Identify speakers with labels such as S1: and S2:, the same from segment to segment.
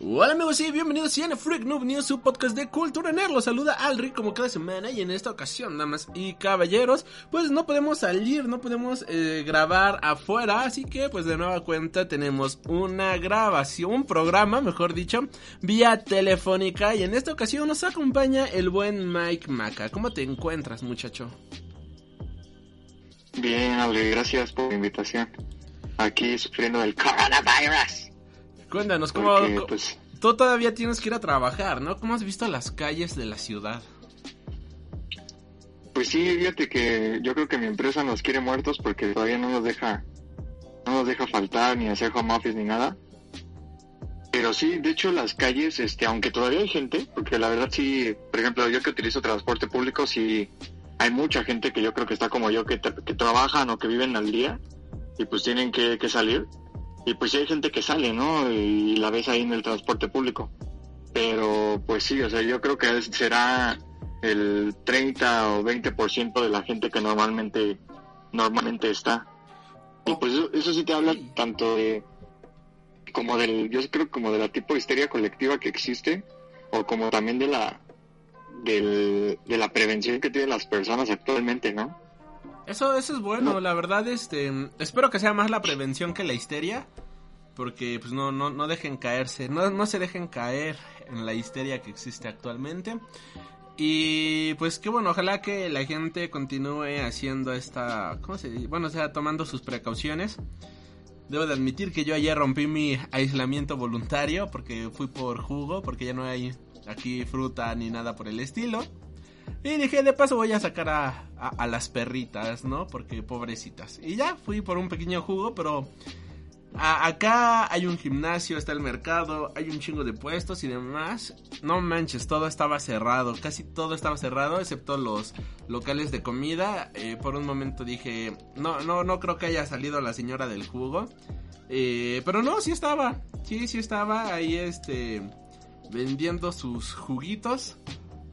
S1: Hola amigos y bienvenidos a Freak Noob News, su podcast de cultura nerd. Los saluda Alri como cada semana y en esta ocasión, damas y caballeros, pues no podemos salir, no podemos eh, grabar afuera, así que pues de nueva cuenta tenemos una grabación, un programa, mejor dicho, vía telefónica y en esta ocasión nos acompaña el buen Mike Maca. ¿Cómo te encuentras, muchacho?
S2: Bien, Alri, gracias por la invitación. Aquí sufriendo del coronavirus.
S1: Cuéntanos, ¿cómo, pues, tú todavía tienes que ir a trabajar, ¿no? ¿Cómo has visto las calles de la ciudad?
S2: Pues sí, fíjate que yo creo que mi empresa nos quiere muertos porque todavía no nos deja, no nos deja faltar ni hacer home office ni nada. Pero sí, de hecho las calles, este, aunque todavía hay gente, porque la verdad sí, por ejemplo, yo que utilizo transporte público, sí hay mucha gente que yo creo que está como yo, que, que trabajan o que viven al día y pues tienen que, que salir y pues sí hay gente que sale, ¿no? Y la ves ahí en el transporte público. Pero pues sí, o sea, yo creo que será el 30 o 20% de la gente que normalmente normalmente está. Y pues eso, sí te habla tanto de como del yo creo como de la tipo de histeria colectiva que existe o como también de la del, de la prevención que tienen las personas actualmente, ¿no?
S1: Eso, eso es bueno, la verdad, este, espero que sea más la prevención que la histeria, porque pues no, no, no dejen caerse, no, no se dejen caer en la histeria que existe actualmente. Y pues qué bueno, ojalá que la gente continúe haciendo esta, ¿cómo se dice? Bueno, o sea, tomando sus precauciones. Debo de admitir que yo ayer rompí mi aislamiento voluntario porque fui por jugo, porque ya no hay aquí fruta ni nada por el estilo. Y dije, de paso voy a sacar a, las perritas, ¿no? Porque pobrecitas. Y ya fui por un pequeño jugo, pero acá hay un gimnasio, está el mercado, hay un chingo de puestos y demás. No manches, todo estaba cerrado, casi todo estaba cerrado, excepto los locales de comida. Eh, por un momento dije, no, no, no creo que haya salido la señora del jugo. Eh, pero no, sí estaba, sí, sí estaba ahí, este, vendiendo sus juguitos.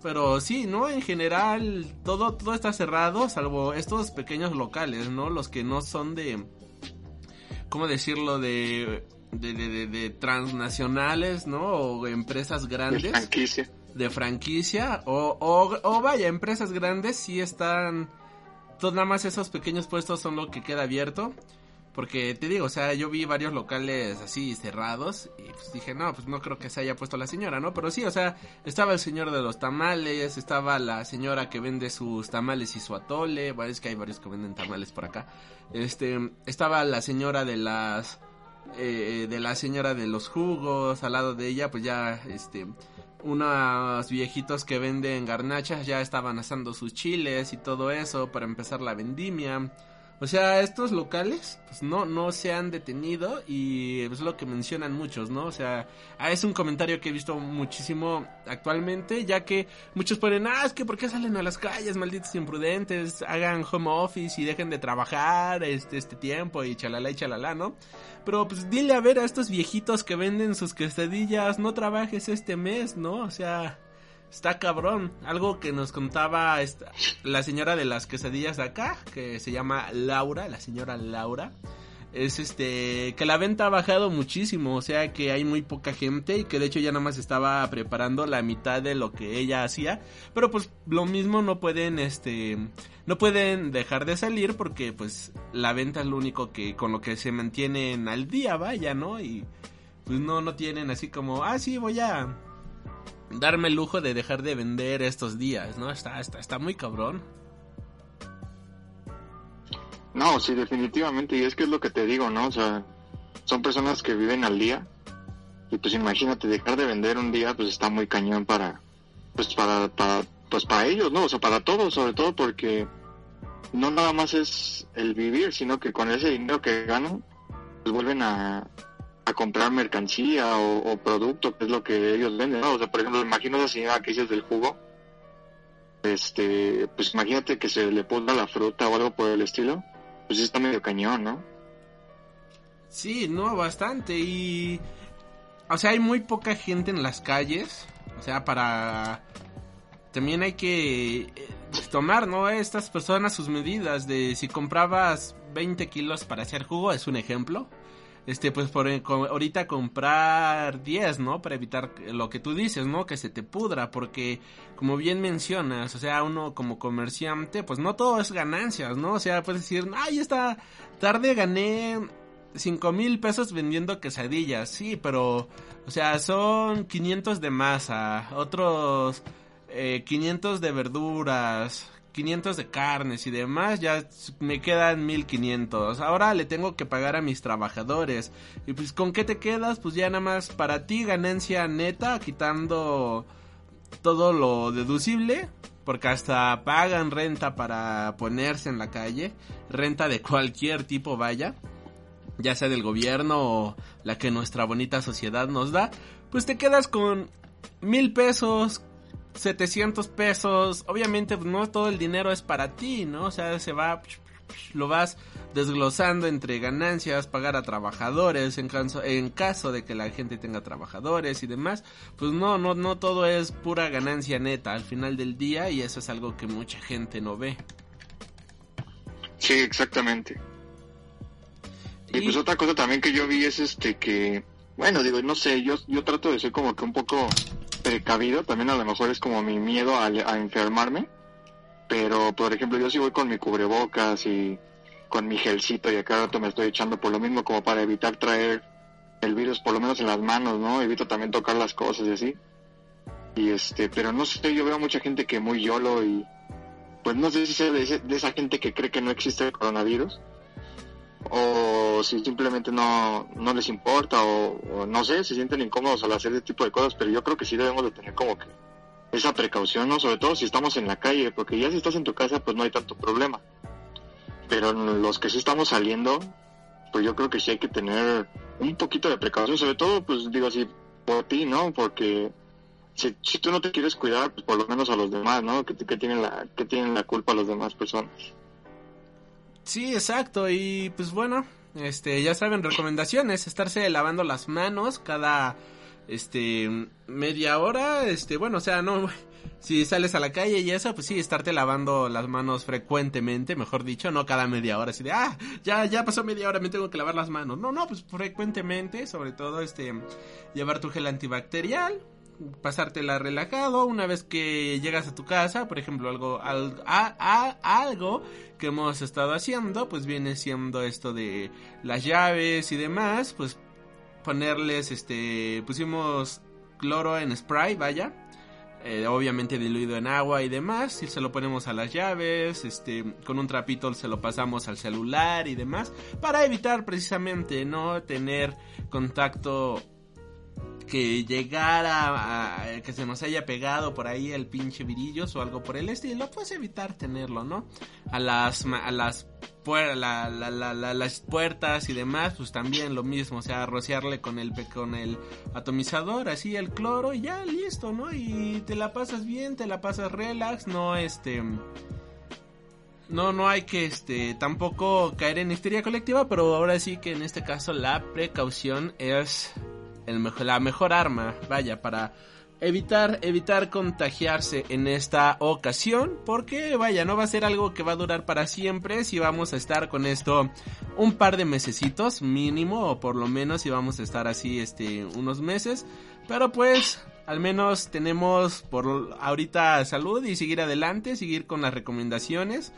S1: Pero sí, ¿no? En general todo, todo está cerrado, salvo estos pequeños locales, ¿no? Los que no son de... ¿Cómo decirlo? De... De, de, transnacionales, ¿no? O empresas grandes. De
S2: franquicia.
S1: De franquicia. O, o, o vaya, empresas grandes sí están... Todos nada más esos pequeños puestos son lo que queda abierto. Porque te digo, o sea, yo vi varios locales así cerrados y pues dije, no, pues no creo que se haya puesto la señora, ¿no? Pero sí, o sea, estaba el señor de los tamales, estaba la señora que vende sus tamales y su atole, bueno, es que hay varios que venden tamales por acá. Este, estaba la señora de las eh, de la señora de los jugos, al lado de ella, pues ya este unos viejitos que venden garnachas ya estaban asando sus chiles y todo eso para empezar la vendimia. O sea, estos locales, pues no, no se han detenido y es lo que mencionan muchos, ¿no? O sea, ah, es un comentario que he visto muchísimo actualmente, ya que muchos ponen, ah, es que ¿por qué salen a las calles, malditos imprudentes? Hagan home office y dejen de trabajar este, este tiempo y chalala y chalala, ¿no? Pero pues dile a ver a estos viejitos que venden sus quesadillas, no trabajes este mes, ¿no? O sea, Está cabrón. Algo que nos contaba esta, la señora de las quesadillas de acá, que se llama Laura, la señora Laura. Es este, que la venta ha bajado muchísimo, o sea que hay muy poca gente y que de hecho ya nada más estaba preparando la mitad de lo que ella hacía. Pero pues lo mismo no pueden, este, no pueden dejar de salir porque pues la venta es lo único que, con lo que se mantienen al día, vaya, ¿no? Y pues no, no tienen así como, ah, sí, voy a darme el lujo de dejar de vender estos días, ¿no? Está, está, está muy cabrón.
S2: No, sí, definitivamente, y es que es lo que te digo, ¿no? O sea, son personas que viven al día, y pues imagínate, dejar de vender un día, pues está muy cañón para, pues para, para, pues para ellos, ¿no? O sea, para todos, sobre todo porque no nada más es el vivir, sino que con ese dinero que ganan, pues vuelven a, a comprar mercancía o, producto, que es lo que ellos venden, ¿no? O sea, por ejemplo, imagino esa señora que del jugo, este, pues imagínate que se le ponga la fruta o algo por el estilo, pues está medio cañón, ¿no?
S1: Sí, no, bastante y... O sea, hay muy poca gente en las calles, o sea, para... También hay que eh, tomar, ¿no? Estas personas sus medidas de si comprabas 20 kilos para hacer jugo, es un ejemplo este, pues por ahorita comprar 10, ¿no? Para evitar lo que tú dices, ¿no? Que se te pudra, porque como bien mencionas, o sea, uno como comerciante, pues no todo es ganancias, ¿no? O sea, puedes decir, ay, esta tarde gané 5 mil pesos vendiendo quesadillas, sí, pero, o sea, son 500 de masa, otros eh, 500 de verduras, 500 de carnes y demás, ya me quedan 1500. Ahora le tengo que pagar a mis trabajadores. Y pues con qué te quedas? Pues ya nada más para ti ganancia neta, quitando todo lo deducible. Porque hasta pagan renta para ponerse en la calle. Renta de cualquier tipo vaya. Ya sea del gobierno o la que nuestra bonita sociedad nos da. Pues te quedas con mil pesos 700 pesos, obviamente pues, no todo el dinero es para ti, ¿no? O sea, se va, lo vas desglosando entre ganancias, pagar a trabajadores en caso, en caso de que la gente tenga trabajadores y demás, pues no, no, no todo es pura ganancia neta al final del día y eso es algo que mucha gente no ve.
S2: Sí, exactamente. Y, y pues otra cosa también que yo vi es este que, bueno, digo, no sé, yo, yo trato de ser como que un poco precavido, también a lo mejor es como mi miedo a, enfermarme, pero por ejemplo yo sí voy con mi cubrebocas y con mi gelcito y a cada rato me estoy echando por lo mismo como para evitar traer el virus por lo menos en las manos, ¿no? Evito también tocar las cosas y así. Y este, pero no sé, yo veo mucha gente que muy yolo y pues no sé si sea de, de esa gente que cree que no existe el coronavirus o si simplemente no, no les importa o, no sé, se sienten incómodos al hacer ese tipo de cosas, pero yo creo que sí debemos de tener como que esa precaución, ¿no? Sobre todo si estamos en la calle, porque ya si estás en tu casa pues no hay tanto problema. Pero los que sí estamos saliendo, pues yo creo que sí hay que tener un poquito de precaución, sobre todo pues digo así por ti, ¿no? Porque si, si tú no te quieres cuidar, pues por lo menos a los demás, ¿no? Que, que tienen la que tienen la culpa a las demás personas.
S1: Sí, exacto. Y pues bueno, este, ya saben, recomendaciones, estarse lavando las manos cada este media hora, este, bueno, o sea, no si sales a la calle y eso, pues sí, estarte lavando las manos frecuentemente, mejor dicho, no cada media hora, así de, ah, ya, ya pasó media hora, me tengo que lavar las manos. No, no, pues frecuentemente, sobre todo, este, llevar tu gel antibacterial, pasártela relajado una vez que llegas a tu casa, por ejemplo, algo, algo que hemos estado haciendo, pues viene siendo esto de las llaves y demás, pues ponerles, este, pusimos cloro en spray, vaya, eh, obviamente diluido en agua y demás, y se lo ponemos a las llaves, este, con un trapito se lo pasamos al celular y demás, para evitar precisamente no tener contacto que llegara a, que se nos haya pegado por ahí el pinche virillos o algo por el estilo, pues evitar tenerlo, ¿no? A las a las las puertas y demás, pues también lo mismo, o sea, rociarle con el con el atomizador, así el cloro y ya listo, ¿no? Y te la pasas bien, te la pasas relax, no este no, no hay que este tampoco caer en histeria colectiva, pero ahora sí que en este caso la precaución es la mejor arma, vaya, para evitar, evitar contagiarse en esta ocasión, porque vaya, no va a ser algo que va a durar para siempre, si vamos a estar con esto un par de mesecitos mínimo, o por lo menos si vamos a estar así este unos meses, pero pues al menos tenemos por ahorita salud y seguir adelante, seguir con las recomendaciones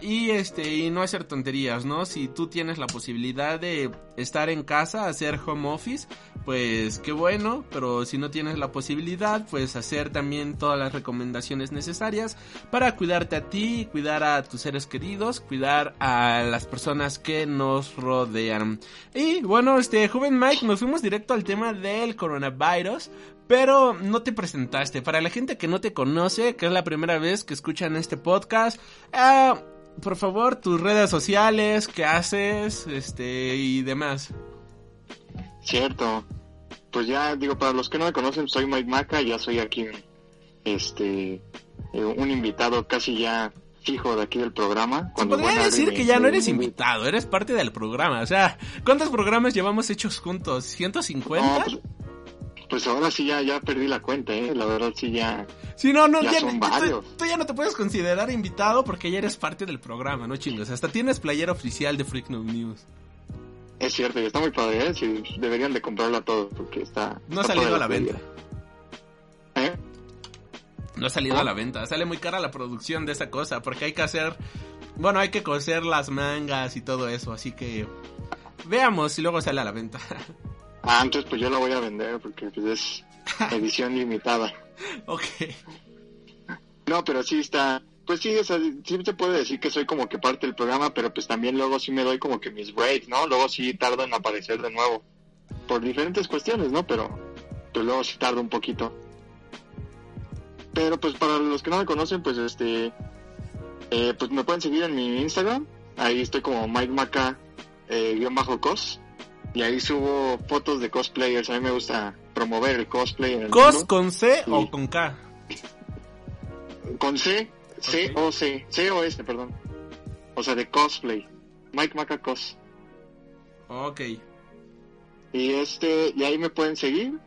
S1: y este, y no hacer tonterías, ¿no? Si tú tienes la posibilidad de estar en casa, hacer home office, pues qué bueno, pero si no tienes la posibilidad, pues hacer también todas las recomendaciones necesarias para cuidarte a ti, cuidar a tus seres queridos, cuidar a las personas que nos rodean. Y bueno, este, joven Mike, nos fuimos directo al tema del coronavirus, pero no te presentaste. Para la gente que no te conoce, que es la primera vez que escuchan este podcast, eh, por favor, tus redes sociales, qué haces, este, y demás.
S2: Cierto. Pues ya, digo, para los que no me conocen, soy Mike Maca, ya soy aquí, este, eh, un invitado casi ya fijo de aquí del programa.
S1: Se
S2: Cuando
S1: podría decir que ya no eres invitado, eres parte del programa. O sea, ¿cuántos programas llevamos hechos juntos?
S2: No,
S1: ¿150?
S2: pues, pues ahora sí ya, ya perdí la cuenta, eh, la verdad sí ya.
S1: Sí, no, no,
S2: ya
S1: ya,
S2: son
S1: tú-
S2: varios.
S1: Tú, ya no te puedes considerar invitado porque ya eres parte del programa, no chingos. Hasta tienes playera oficial de Freak Noob News.
S2: Es cierto, y está muy padre, eh, sí, deberían de comprarla todos porque está...
S1: No ha salido a la venta.
S2: ¿Eh?
S1: No ha salido a la venta. Sale muy cara la producción de esa cosa porque hay que hacer... Bueno, hay que coser las mangas y todo eso, así que... Veamos si luego sale a la venta.
S2: Ah, entonces pues yo la voy a vender porque pues es edición limitada.
S1: ok.
S2: No, pero sí está, pues sí, o sea, sí se puede decir que soy como que parte del programa, pero pues también luego sí me doy como que mis breaks, ¿no? Luego sí tardo en aparecer de nuevo. Por diferentes cuestiones, ¿no? Pero pues luego sí tardo un poquito. Pero pues para los que no me conocen, pues este, eh, pues me pueden seguir en mi Instagram. Ahí estoy como Mike Maca, eh, guion bajo cos. Y ahí subo fotos de cosplayers. A mí me gusta promover el cosplay. En el
S1: ¿Cos
S2: mundo.
S1: con C
S2: Sí.
S1: o con K?
S2: Con C, C O C, C O S, perdón. O sea, de cosplay. Mike Maca Cos.
S1: Ok.
S2: Y este, y ahí me pueden seguir.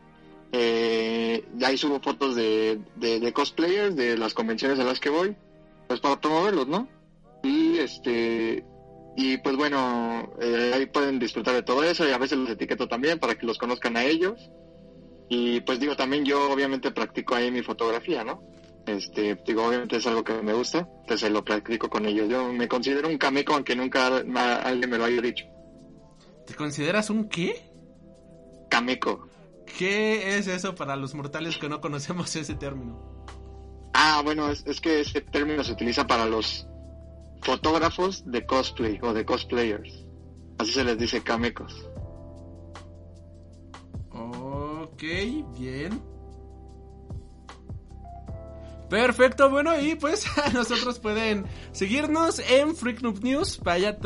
S2: Eh, y ahí subo fotos de, de, de cosplayers, de las convenciones a las que voy. Pues para promoverlos, ¿no? Y este, y pues bueno, eh, ahí pueden disfrutar de todo eso y a veces los etiqueto también para que los conozcan a ellos. Y pues digo, también yo obviamente practico ahí mi fotografía, ¿no? Este, digo, obviamente es algo que me gusta, entonces lo practico con ellos. Yo me considero un cameco aunque nunca alguien me lo haya dicho.
S1: ¿Te consideras un qué?
S2: Cameco.
S1: ¿Qué es eso para los mortales que no conocemos ese término?
S2: Ah, bueno, es, es que ese término se utiliza para los fotógrafos de cosplay o de cosplayers. Así se les dice camecos.
S1: Ok, bien. Perfecto, bueno, y pues nosotros pueden seguirnos en Freak News, vaya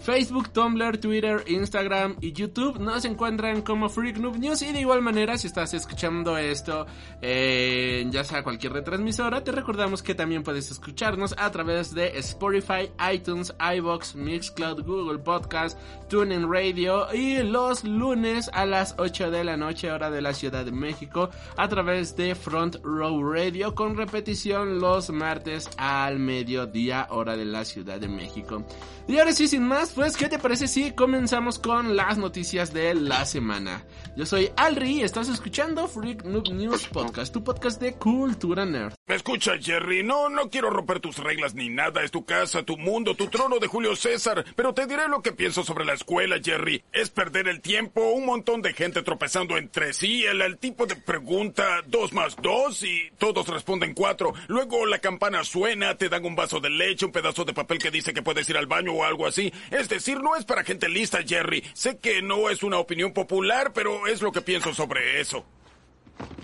S1: Facebook, Tumblr, Twitter, Instagram y YouTube. Nos encuentran como Freak Noob News. Y de igual manera si estás escuchando esto, eh, ya sea cualquier retransmisora, te recordamos que también puedes escucharnos a través de Spotify, iTunes, iBox, Mixcloud, Google Podcast, TuneIn Radio. Y los lunes a las 8 de la noche hora de la Ciudad de México a través de Front Row Radio repetición los martes al mediodía hora de la Ciudad de México. Y ahora sí, sin más, pues, ¿qué te parece si comenzamos con las noticias de la semana? Yo soy Alri y estás escuchando Freak Noob News Podcast, tu podcast de cultura nerd.
S3: ¿Me escuchas, Jerry? No, no quiero romper tus reglas ni nada. Es tu casa, tu mundo, tu trono de Julio César. Pero te diré lo que pienso sobre la escuela, Jerry. Es perder el tiempo, un montón de gente tropezando entre sí, el, el tipo de pregunta dos más dos y todos responden cuatro. Luego la campana suena, te dan un vaso de leche, un pedazo de papel que dice que puedes ir al baño o algo así. Es decir, no es para gente lista, Jerry. Sé que no es una opinión popular, pero es lo que pienso sobre eso.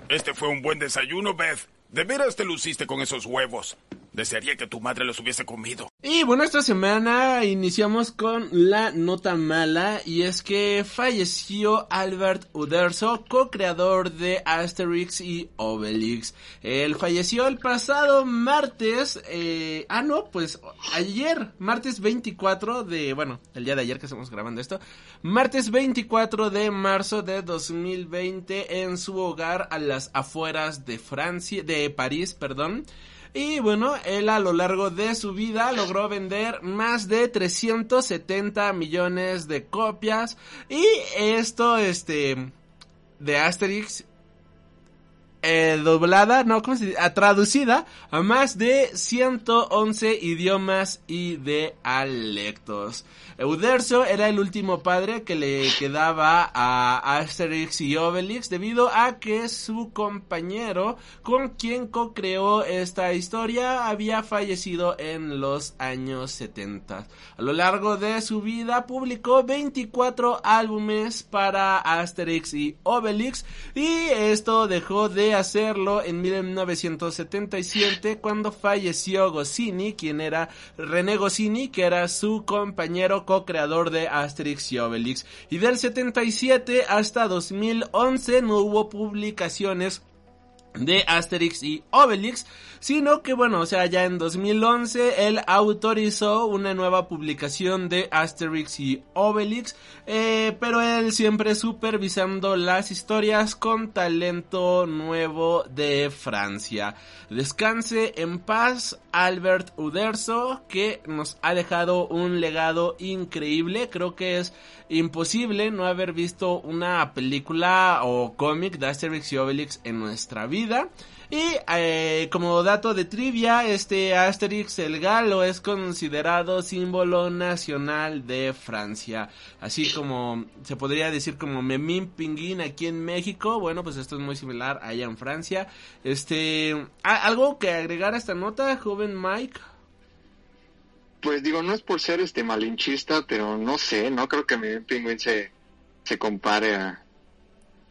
S3: Este fue un buen desayuno, Beth. De veras te luciste con esos huevos. Desearía que tu madre los hubiese comido.
S1: Y bueno, esta semana iniciamos con la nota mala y es que falleció Albert Uderzo, co-creador de Asterix y Obelix. Él falleció el pasado martes, eh, ah no, pues ayer, martes 24 de, bueno, el día de ayer que estamos grabando esto, martes 24 de marzo de 2020 en su hogar a las afueras de Francia, de París, perdón. Y bueno, él a lo largo de su vida logró vender más de 370 millones de copias. Y esto, este, de Asterix, eh, doblada, no, ¿cómo se dice? Ah, traducida a más de 111 idiomas y dialectos. Euderzo era el último padre que le quedaba a Asterix y Obelix debido a que su compañero con quien co-creó esta historia había fallecido en los años 70. A lo largo de su vida publicó 24 álbumes para Asterix y Obelix y esto dejó de de hacerlo en 1977 cuando falleció Goscinny, quien era René Goscinny, que era su compañero co-creador de Asterix y Obelix. Y del 77 hasta 2011 no hubo publicaciones de Asterix y Obelix, sino que bueno, o sea, ya en 2011 él autorizó una nueva publicación de Asterix y Obelix, eh, pero él siempre supervisando las historias con talento nuevo de Francia. Descanse en paz Albert Uderzo, que nos ha dejado un legado increíble, creo que es imposible no haber visto una película o cómic de Asterix y Obelix en nuestra vida. Y eh, como dato de trivia, este Asterix el Galo es considerado símbolo nacional de Francia. Así como se podría decir como Memín Pinguín aquí en México. Bueno, pues esto es muy similar allá en Francia. Este, ¿algo que agregar a esta nota, joven Mike?
S2: Pues digo, no es por ser este malinchista, pero no sé, no creo que Memín Pinguín se, se compare a,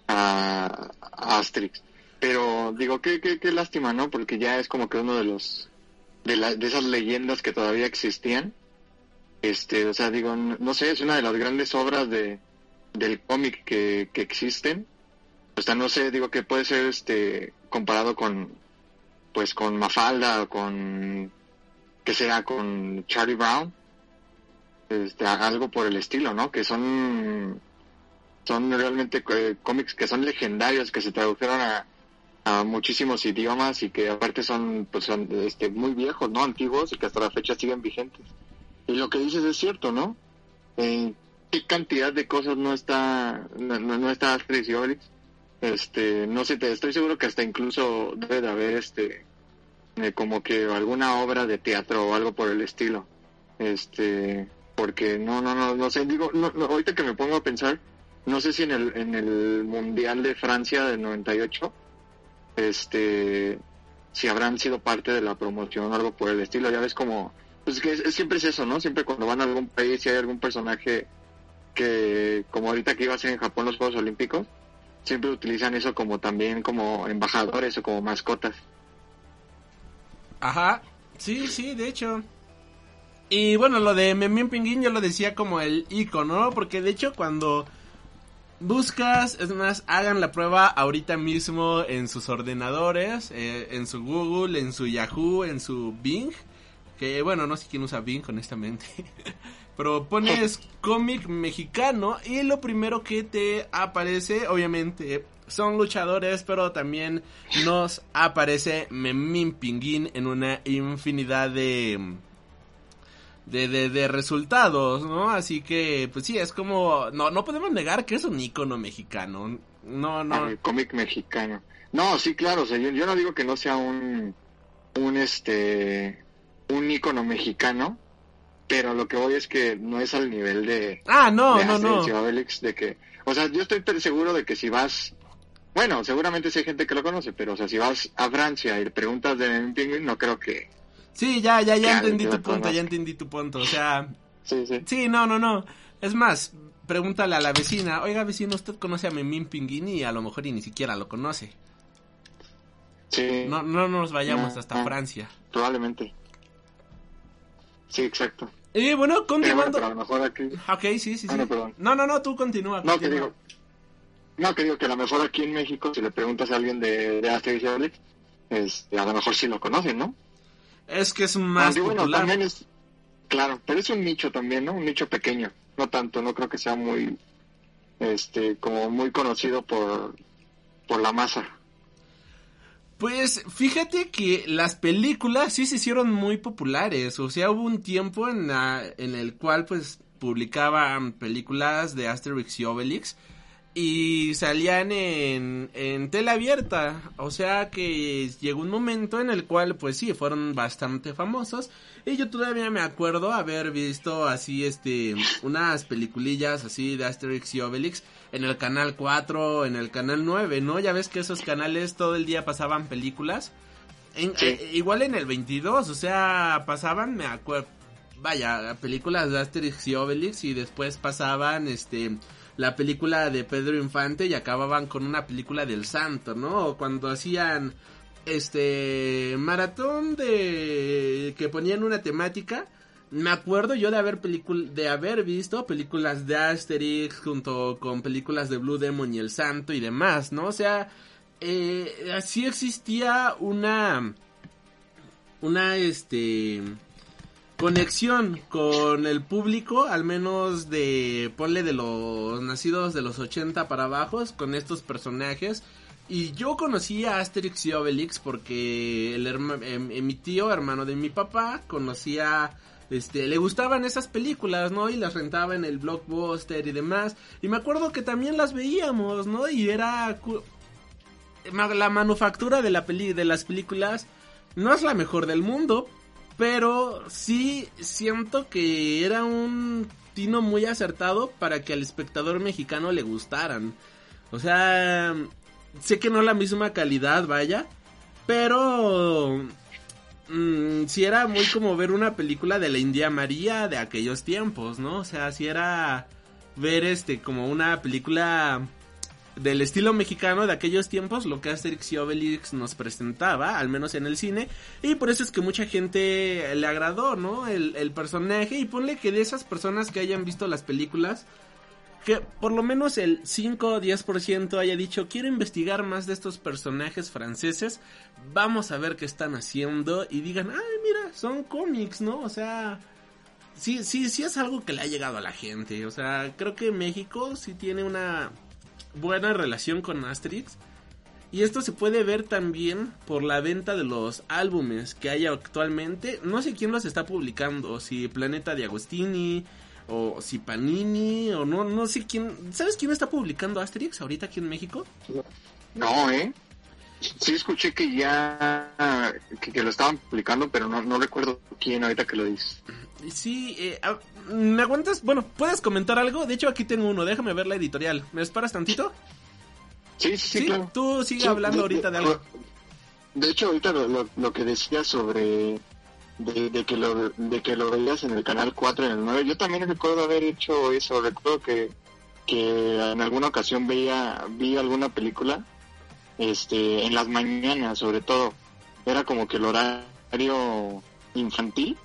S2: a, a Asterix. Pero digo, qué, qué, qué lástima, ¿no? Porque ya es como que uno de los, de, la, de esas leyendas que todavía existían. Este, o sea, digo, no, sé, es una de las grandes obras de, del cómic que, que existen. O sea, no sé, digo que puede ser este, comparado con, pues con Mafalda o con, que sea, con Charlie Brown. Este, algo por el estilo, ¿no? Que son, son realmente eh, cómics que son legendarios, que se tradujeron a, muchísimos idiomas y que aparte son, pues son este, muy viejos, ¿no? Antiguos y que hasta la fecha siguen vigentes. Y lo que dices es cierto, ¿no? Eh, ¿Qué cantidad de cosas no está, no, no está Asterix y Obelix? Este, no sé, te, estoy seguro que hasta incluso debe de haber este, eh, como que alguna obra de teatro o algo por el estilo. Este, porque no, no, no, no sé, digo, no, no, ahorita que me pongo a pensar, no sé si en el, en el Mundial de Francia del 98 este si habrán sido parte de la promoción o algo por el estilo ya ves como pues que siempre es eso no siempre cuando van a algún país y hay algún personaje que como ahorita que iba a ser en Japón los Juegos Olímpicos siempre utilizan eso como también como embajadores o como mascotas.
S1: Ajá sí sí de hecho. Y bueno lo de Memín Pinguín yo lo decía como el icono porque de hecho cuando buscas, es más, hagan la prueba ahorita mismo en sus ordenadores, eh, en su Google, en su Yahoo, en su Bing. Que bueno, no sé quién usa Bing, honestamente. Pero pones cómic mexicano y lo primero que te aparece, obviamente, son luchadores, pero también nos aparece Memín Pinguín en una infinidad de de, de, de, resultados, ¿no? Así que, pues sí, es como, no, no podemos negar que es un icono mexicano, no, no.
S2: El cómic mexicano. No, sí, claro, o sea, yo, no digo que no sea un, un, este, un icono mexicano, pero lo que voy es que no es al nivel de...
S1: Ah, no, no, no.
S2: de que, o sea, yo estoy seguro de que si vas, bueno, seguramente sí hay gente que lo conoce, pero, o sea, si vas a Francia y le preguntas de Penguin, no creo que
S1: Sí, ya, ya, ya entendí tu punto, ya entendí tu punto. O sea.
S2: Sí, sí.
S1: Sí, no, no, no. Es más, pregúntale a la vecina, oiga vecino, ¿usted conoce a Memín Pinguini? Y a lo mejor y ni siquiera lo conoce.
S2: Sí.
S1: No, no nos vayamos hasta Francia.
S2: Probablemente. Sí, exacto.
S1: Y bueno, continuando.
S2: Pero, a lo mejor aquí...
S1: Ok, sí, sí,
S2: ah,
S1: sí. no, no, no, tú continúa.
S2: No, que digo. No, que digo que a lo mejor aquí en México, si le preguntas a alguien de, de Asterix y este, a lo mejor sí lo conocen, ¿no?
S1: Es que es más popular.
S2: también es, claro, pero es un nicho también, ¿no? Un nicho pequeño. No tanto, no creo que sea muy, este, como muy conocido por, por la masa.
S1: Pues fíjate que las películas sí se hicieron muy populares. O sea, hubo un tiempo en, la, en el cual pues publicaban películas de Asterix y Obelix y salían en, en tela abierta. O sea que llegó un momento en el cual, pues sí, fueron bastante famosos. Y yo todavía me acuerdo haber visto así, este, unas peliculillas así de Asterix y Obelix en el canal 4, en el canal 9, ¿no? Ya ves que esos canales todo el día pasaban películas. Eh, igual en el 22, o sea, pasaban, me acuerdo, vaya, películas de Asterix y Obelix y después pasaban, este, la película de Pedro Infante y acababan con una película del santo, ¿no? Cuando hacían este maratón de que ponían una temática me acuerdo yo de haber de haber visto películas de Asterix junto con películas de Blue Demon y El Santo y demás, ¿no? O sea, eh, así existía una una este conexión con el público, al menos de ponle de los nacidos de los 80 para abajo con estos personajes y yo conocí a Asterix y Obelix porque el em, mi tío, hermano de mi papá, conocía, este, le gustaban esas películas, ¿no? Y las rentaba en el blockbuster y demás. Y me acuerdo que también las veíamos, ¿no? Y era la manufactura de la peli de las películas no es la mejor del mundo, pero sí siento que era un tino muy acertado para que al espectador mexicano le gustaran. O sea, sé que no la misma calidad, vaya, pero mm, si era muy como ver una película de la India María de aquellos tiempos, ¿no? O sea, si era ver este como una película del estilo mexicano de aquellos tiempos, lo que Asterix y Obelix nos presentaba, al menos en el cine, y por eso es que mucha gente le agradó, ¿no? El, personaje, y ponle que de esas personas que hayan visto las películas, que por lo menos el 5 o 10% haya dicho quiero investigar más de estos personajes franceses, vamos a ver qué están haciendo y digan, ay mira, son cómics, ¿no? O sea, sí, sí, sí es algo que le ha llegado a la gente, o sea, creo que México sí tiene una buena relación con Asterix. Y esto se puede ver también por la venta de los álbumes que hay actualmente. No sé quién los está publicando, si Planeta de Agostini, o si Panini o no no sé quién sabes quién está publicando Asterix ahorita aquí en México
S2: no eh sí escuché que ya que, lo estaban publicando pero no, no recuerdo quién ahorita que lo dices
S1: sí eh, me aguantas bueno puedes comentar algo de hecho aquí tengo uno. Déjame ver la editorial. Me esperas tantito
S2: sí sí, sí, claro.
S1: tú sigue hablando ahorita de, algo.
S2: de hecho ahorita lo, lo que decía sobre de, que lo, de que lo veías en el canal 4 en el 9. Yo también recuerdo haber hecho eso, recuerdo que, que en alguna ocasión veía, vi alguna película, este, en las mañanas sobre todo, era como que el horario infantil,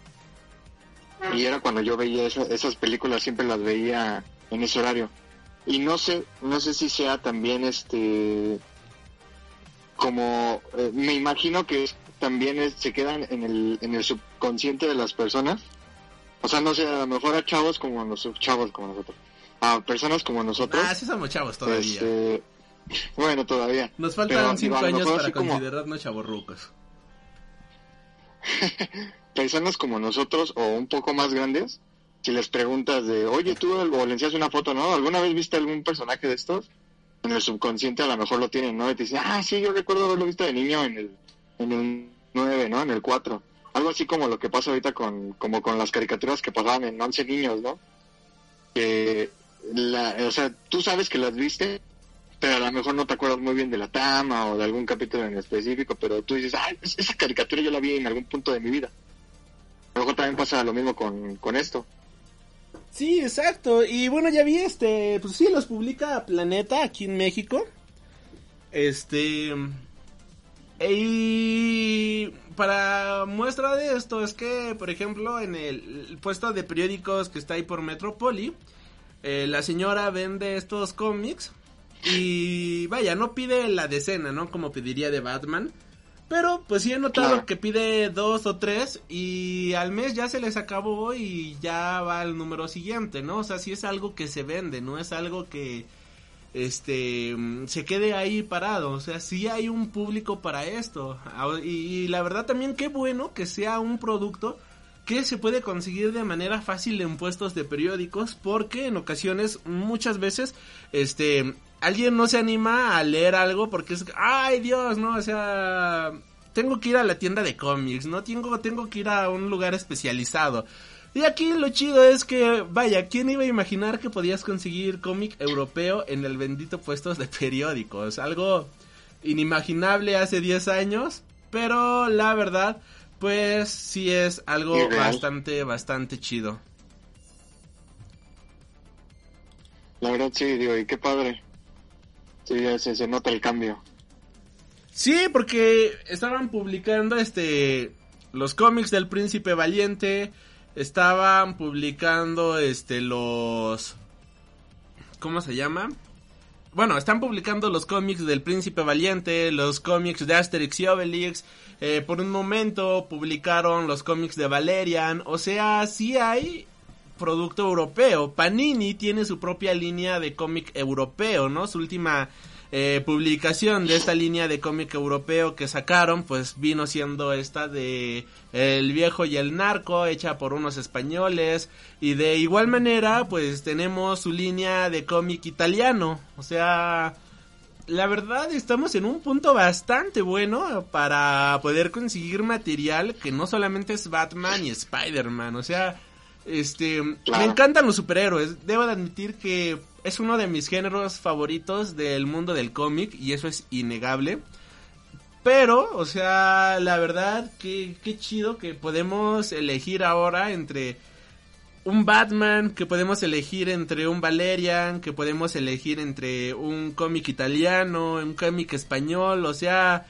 S2: y era cuando yo veía esas películas, siempre las veía en ese horario. Y no sé, no sé si sea también este, como, eh, me imagino que es también se quedan en el, en el subconsciente de las personas. O sea, no sé, a lo mejor a chavos como nosotros, chavos como nosotros, a personas como nosotros.
S1: Ah, sí somos chavos todavía.
S2: Este, bueno, todavía.
S1: Nos faltan cinco años para considerarnos chavorrucos.
S2: personas como nosotros o un poco más grandes, si les preguntas de, oye, tú o le enseñas una foto, ¿no? ¿Alguna vez viste algún personaje de estos? En el subconsciente a lo mejor lo tienen, ¿no? Y te dicen, ah, sí, yo recuerdo haberlo visto de niño en el, en el 9, ¿no? En el 4. Algo así como lo que pasa ahorita con, como con las caricaturas que pasaban en 11 niños, ¿no? Que, la, o sea, tú sabes que las viste, pero a lo mejor no te acuerdas muy bien de la tama o de algún capítulo en específico, pero tú dices, ah, esa caricatura yo la vi en algún punto de mi vida. A lo mejor también pasa lo mismo con, con esto.
S1: Sí, exacto. Y bueno, ya vi este, pues sí, los publica Planeta aquí en México. Este, y para muestra de esto es que, por ejemplo, en el puesto de periódicos que está ahí por Metropoli, eh, la señora vende estos cómics y vaya, no pide la decena, ¿no? Como pediría de Batman. Pero pues sí he notado que pide dos o tres y al mes ya se les acabó y ya va el número siguiente, ¿no? O sea, sí es algo que se vende, no es algo que este se quede ahí parado. O sea, sí hay un público para esto. Y, la verdad también qué bueno que sea un producto que se puede conseguir de manera fácil en puestos de periódicos porque en ocasiones muchas veces este alguien no se anima a leer algo porque es ay Dios, no, o sea, tengo que ir a la tienda de cómics, no tengo tengo que ir a un lugar especializado. Y aquí lo chido es que, vaya, ¿quién iba a imaginar que podías conseguir cómic europeo en el bendito puesto de periódicos? Algo inimaginable hace 10 años, pero la verdad, pues sí es algo bastante, bastante chido.
S2: La verdad sí, digo, y qué padre. Sí, se, se nota el cambio.
S1: Sí, porque estaban publicando este los cómics del Príncipe Valiente, estaban publicando este los ¿cómo se llama? Bueno, están publicando los cómics del Príncipe Valiente, los cómics de Asterix y Obelix, eh, por un momento publicaron los cómics de Valerian, o sea, sí hay producto europeo. Panini tiene su propia línea de cómic europeo, ¿no? Su última eh, publicación de esta línea de cómic europeo que sacaron, pues vino siendo esta de El viejo y el narco, hecha por unos españoles. Y de igual manera, pues tenemos su línea de cómic italiano. O sea, la verdad estamos en un punto bastante bueno para poder conseguir material que no solamente es Batman y Spider-Man. O sea, este, me encantan los superhéroes. Debo de admitir que es uno de mis géneros favoritos del mundo del cómic y eso es innegable. Pero, o sea, la verdad, que qué chido que podemos elegir ahora entre un Batman, que podemos elegir entre un Valerian, que podemos elegir entre un cómic italiano, un cómic español, o sea,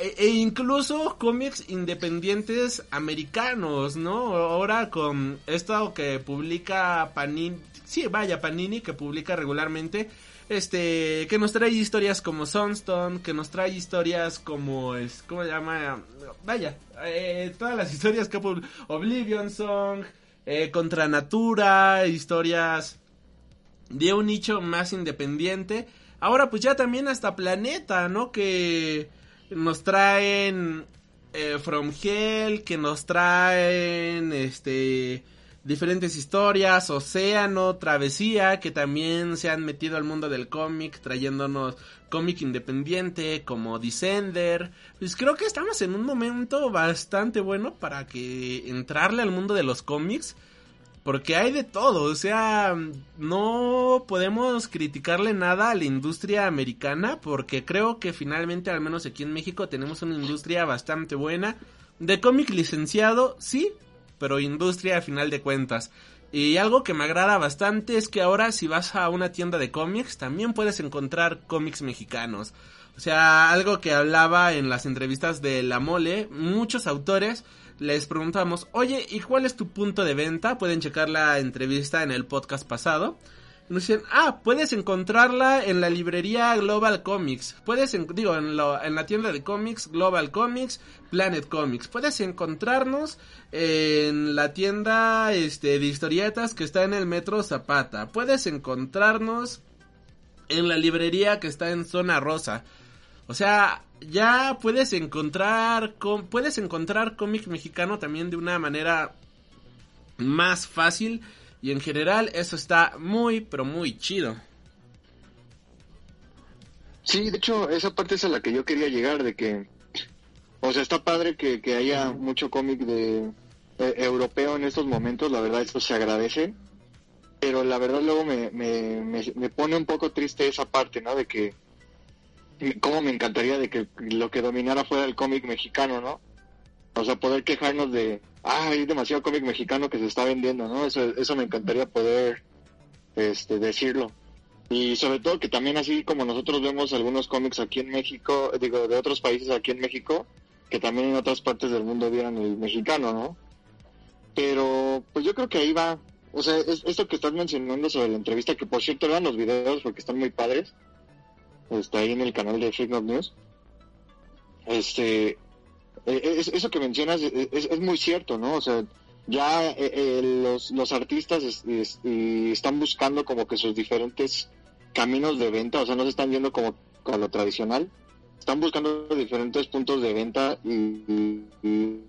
S1: e, e, incluso cómics independientes americanos, ¿no? Ahora con esto que publica Panini, sí, vaya, Panini que publica regularmente, este, que nos trae historias como Sunstone, que nos trae historias como, es, ¿cómo se llama? Vaya, eh, todas las historias que Oblivion Song, eh, Contra Natura, historias de un nicho más independiente. Ahora pues ya también hasta Planeta, ¿no? Que nos traen eh, From Hell, que nos traen este diferentes historias, Océano, Travesía, que también se han metido al mundo del cómic, trayéndonos cómic independiente como Descender. Pues creo que estamos en un momento bastante bueno para que entrarle al mundo de los cómics porque hay de todo, o sea, no podemos criticarle nada a la industria americana porque creo que finalmente, al menos aquí en México, tenemos una industria bastante buena. De cómic licenciado, sí, pero industria a final de cuentas. Y algo que me agrada bastante es que ahora si vas a una tienda de cómics también puedes encontrar cómics mexicanos. O sea, algo que hablaba en las entrevistas de La Mole, muchos autores les preguntamos, oye, ¿y cuál es tu punto de venta? Pueden checar la entrevista en el podcast pasado. nos dicen, ah, puedes encontrarla en la librería Global Comics. Puedes, digo, en, en, la tienda de cómics Global Comics, Planet Comics. Puedes encontrarnos en la tienda este, de historietas que está en el Metro Zapata. Puedes encontrarnos en la librería que está en Zona Rosa. O sea, ya puedes encontrar puedes encontrar cómic mexicano también de una manera más fácil y en general eso está muy pero muy chido.
S2: Sí, de hecho, esa parte es a la que yo quería llegar, de que, o sea, está padre que, haya mucho cómic de eh, europeo en estos momentos, la verdad eso se agradece, pero la verdad luego me, me, me pone un poco triste esa parte, ¿no? De que cómo me encantaría de que lo que dominara fuera el cómic mexicano, ¿no? O sea, poder quejarnos de, ah, hay demasiado cómic mexicano que se está vendiendo, ¿no? Eso, eso me encantaría poder este, decirlo. Y sobre todo que también así como nosotros vemos algunos cómics aquí en México, digo, de otros países aquí en México, que también en otras partes del mundo vieran el mexicano, ¿no? Pero, pues yo creo que ahí va. O sea, es, esto que estás mencionando sobre la entrevista, que por cierto vean los videos porque están muy padres está ahí en el canal de Freak News. Este, e, eso que mencionas es, muy cierto, ¿no? O sea, ya eh, eh, los, los artistas están buscando como que sus diferentes caminos de venta, o sea, no se están yendo como con lo tradicional, están buscando diferentes puntos de venta y, y,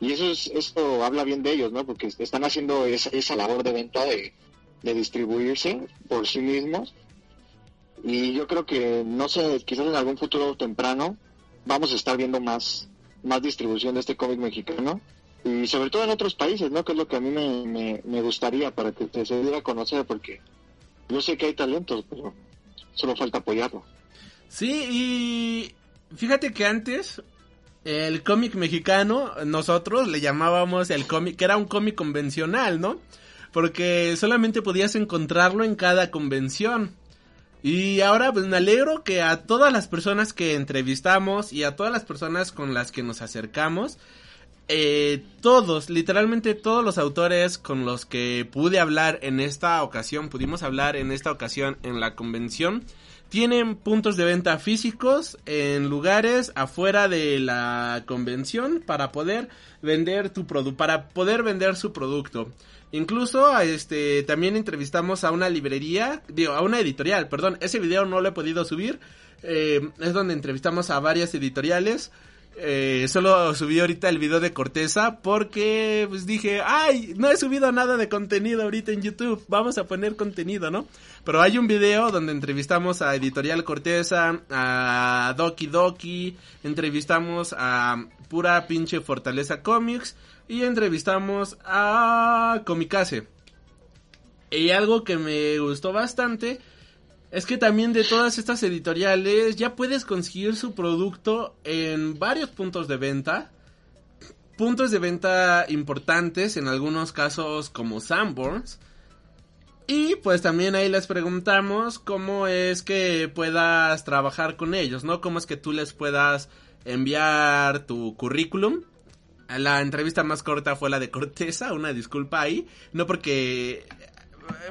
S2: eso es eso habla bien de ellos, ¿no? Porque están haciendo esa, esa labor de venta de, de distribuirse por sí mismos y yo creo que, no sé, quizás en algún futuro temprano vamos a estar viendo más, más distribución de este cómic mexicano. Y sobre todo en otros países, ¿no? Que es lo que a mí me, me, gustaría para que se diera a conocer, porque yo sé que hay talentos, pero solo falta apoyarlo.
S1: Sí, y fíjate que antes el cómic mexicano, nosotros le llamábamos el cómic, que era un cómic convencional, ¿no? porque solamente podías encontrarlo en cada convención. Y ahora pues me alegro que a todas las personas que entrevistamos y a todas las personas con las que nos acercamos, eh, todos, literalmente todos los autores con los que pude hablar en esta ocasión, pudimos hablar en esta ocasión en la convención, tienen puntos de venta físicos en lugares afuera de la convención para poder vender tu producto, para poder vender su producto. Incluso, este, también entrevistamos a una librería, digo, a una editorial, perdón, ese video no lo he podido subir, eh, es donde entrevistamos a varias editoriales, eh, solo subí ahorita el video de Corteza porque pues dije, ay, no he subido nada de contenido ahorita en YouTube, vamos a poner contenido, ¿no? Pero hay un video donde entrevistamos a Editorial Corteza, a Doki Doki, entrevistamos a pura pinche Fortaleza Comics y entrevistamos a Comicase. Y algo que me gustó bastante es que también de todas estas editoriales ya puedes conseguir su producto en varios puntos de venta. Puntos de venta importantes, en algunos casos como Sanborns. Y pues también ahí les preguntamos cómo es que puedas trabajar con ellos, ¿no? Cómo es que tú les puedas enviar tu currículum. La entrevista más corta fue la de Corteza, una disculpa ahí. No porque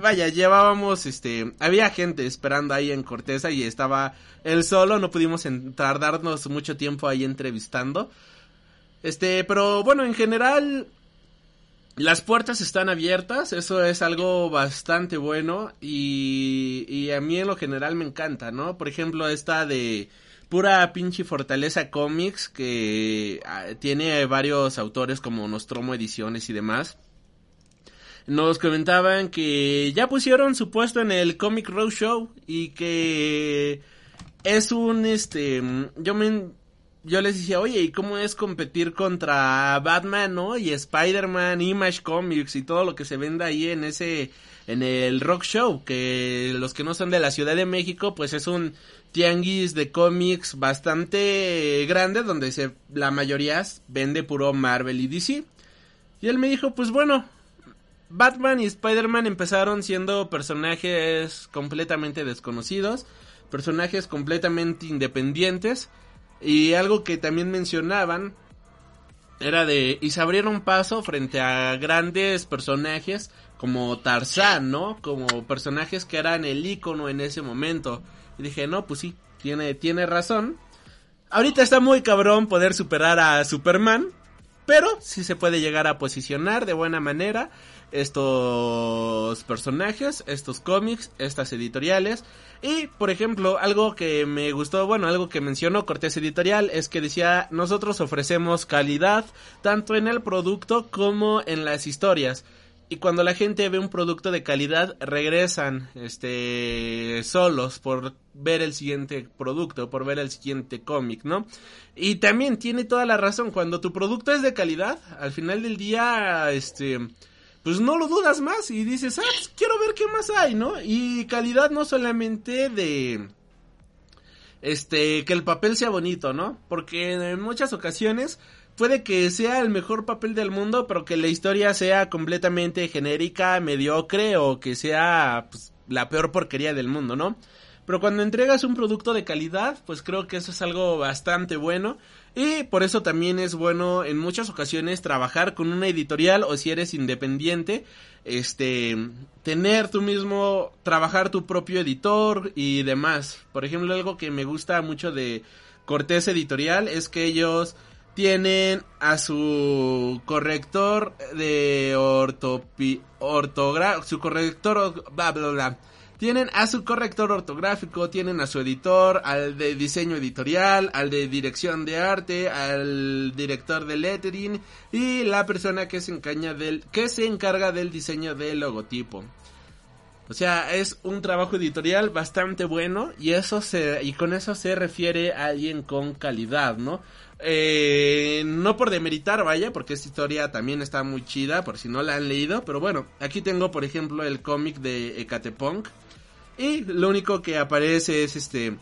S1: vaya, llevábamos, este, había gente esperando ahí en Corteza y estaba él solo, no pudimos tardarnos mucho tiempo ahí entrevistando. Este, pero bueno, en general, las puertas están abiertas, eso es algo bastante bueno y, y a mí en lo general me encanta, ¿no? Por ejemplo, esta de pura pinche Fortaleza Comics que ah, tiene varios autores como Nostromo Ediciones y demás nos comentaban que ya pusieron su puesto en el Comic Row Show y que es un este yo me yo les decía, "Oye, ¿y cómo es competir contra Batman, no? Y Spider-Man, Image Comics y todo lo que se venda ahí en ese en el Rock Show, que los que no son de la Ciudad de México, pues es un tianguis de cómics bastante grande donde se la mayoría vende puro Marvel y DC." Y él me dijo, "Pues bueno, Batman y Spider-Man empezaron siendo personajes completamente desconocidos, personajes completamente independientes y algo que también mencionaban era de y se abrieron paso frente a grandes personajes como Tarzán, ¿no? Como personajes que eran el icono en ese momento. Y dije, "No, pues sí, tiene tiene razón." Ahorita está muy cabrón poder superar a Superman, pero sí se puede llegar a posicionar de buena manera estos personajes, estos cómics, estas editoriales. Y, por ejemplo, algo que me gustó, bueno, algo que mencionó Cortés Editorial es que decía, nosotros ofrecemos calidad tanto en el producto como en las historias. Y cuando la gente ve un producto de calidad, regresan, este, solos por ver el siguiente producto, por ver el siguiente cómic, ¿no? Y también tiene toda la razón, cuando tu producto es de calidad, al final del día, este, pues no lo dudas más y dices, ah, pues quiero ver qué más hay, ¿no? Y calidad no solamente de este que el papel sea bonito, ¿no? Porque en muchas ocasiones puede que sea el mejor papel del mundo, pero que la historia sea completamente genérica, mediocre o que sea pues, la peor porquería del mundo, ¿no? Pero cuando entregas un producto de calidad, pues creo que eso es algo bastante bueno. Y por eso también es bueno en muchas ocasiones trabajar con una editorial o si eres independiente, este, tener tú mismo, trabajar tu propio editor y demás. Por ejemplo, algo que me gusta mucho de Cortés Editorial es que ellos tienen a su corrector de ortopi, ortografía, su corrector, bla, bla, bla tienen a su corrector ortográfico, tienen a su editor, al de diseño editorial, al de dirección de arte, al director de lettering y la persona que se encarga del, que se encarga del diseño del logotipo. O sea, es un trabajo editorial bastante bueno y eso se y con eso se refiere a alguien con calidad, ¿no? Eh, no por demeritar, vaya, porque esta historia también está muy chida, por si no la han leído, pero bueno, aquí tengo por ejemplo el cómic de Ecatepunk y lo único que aparece es este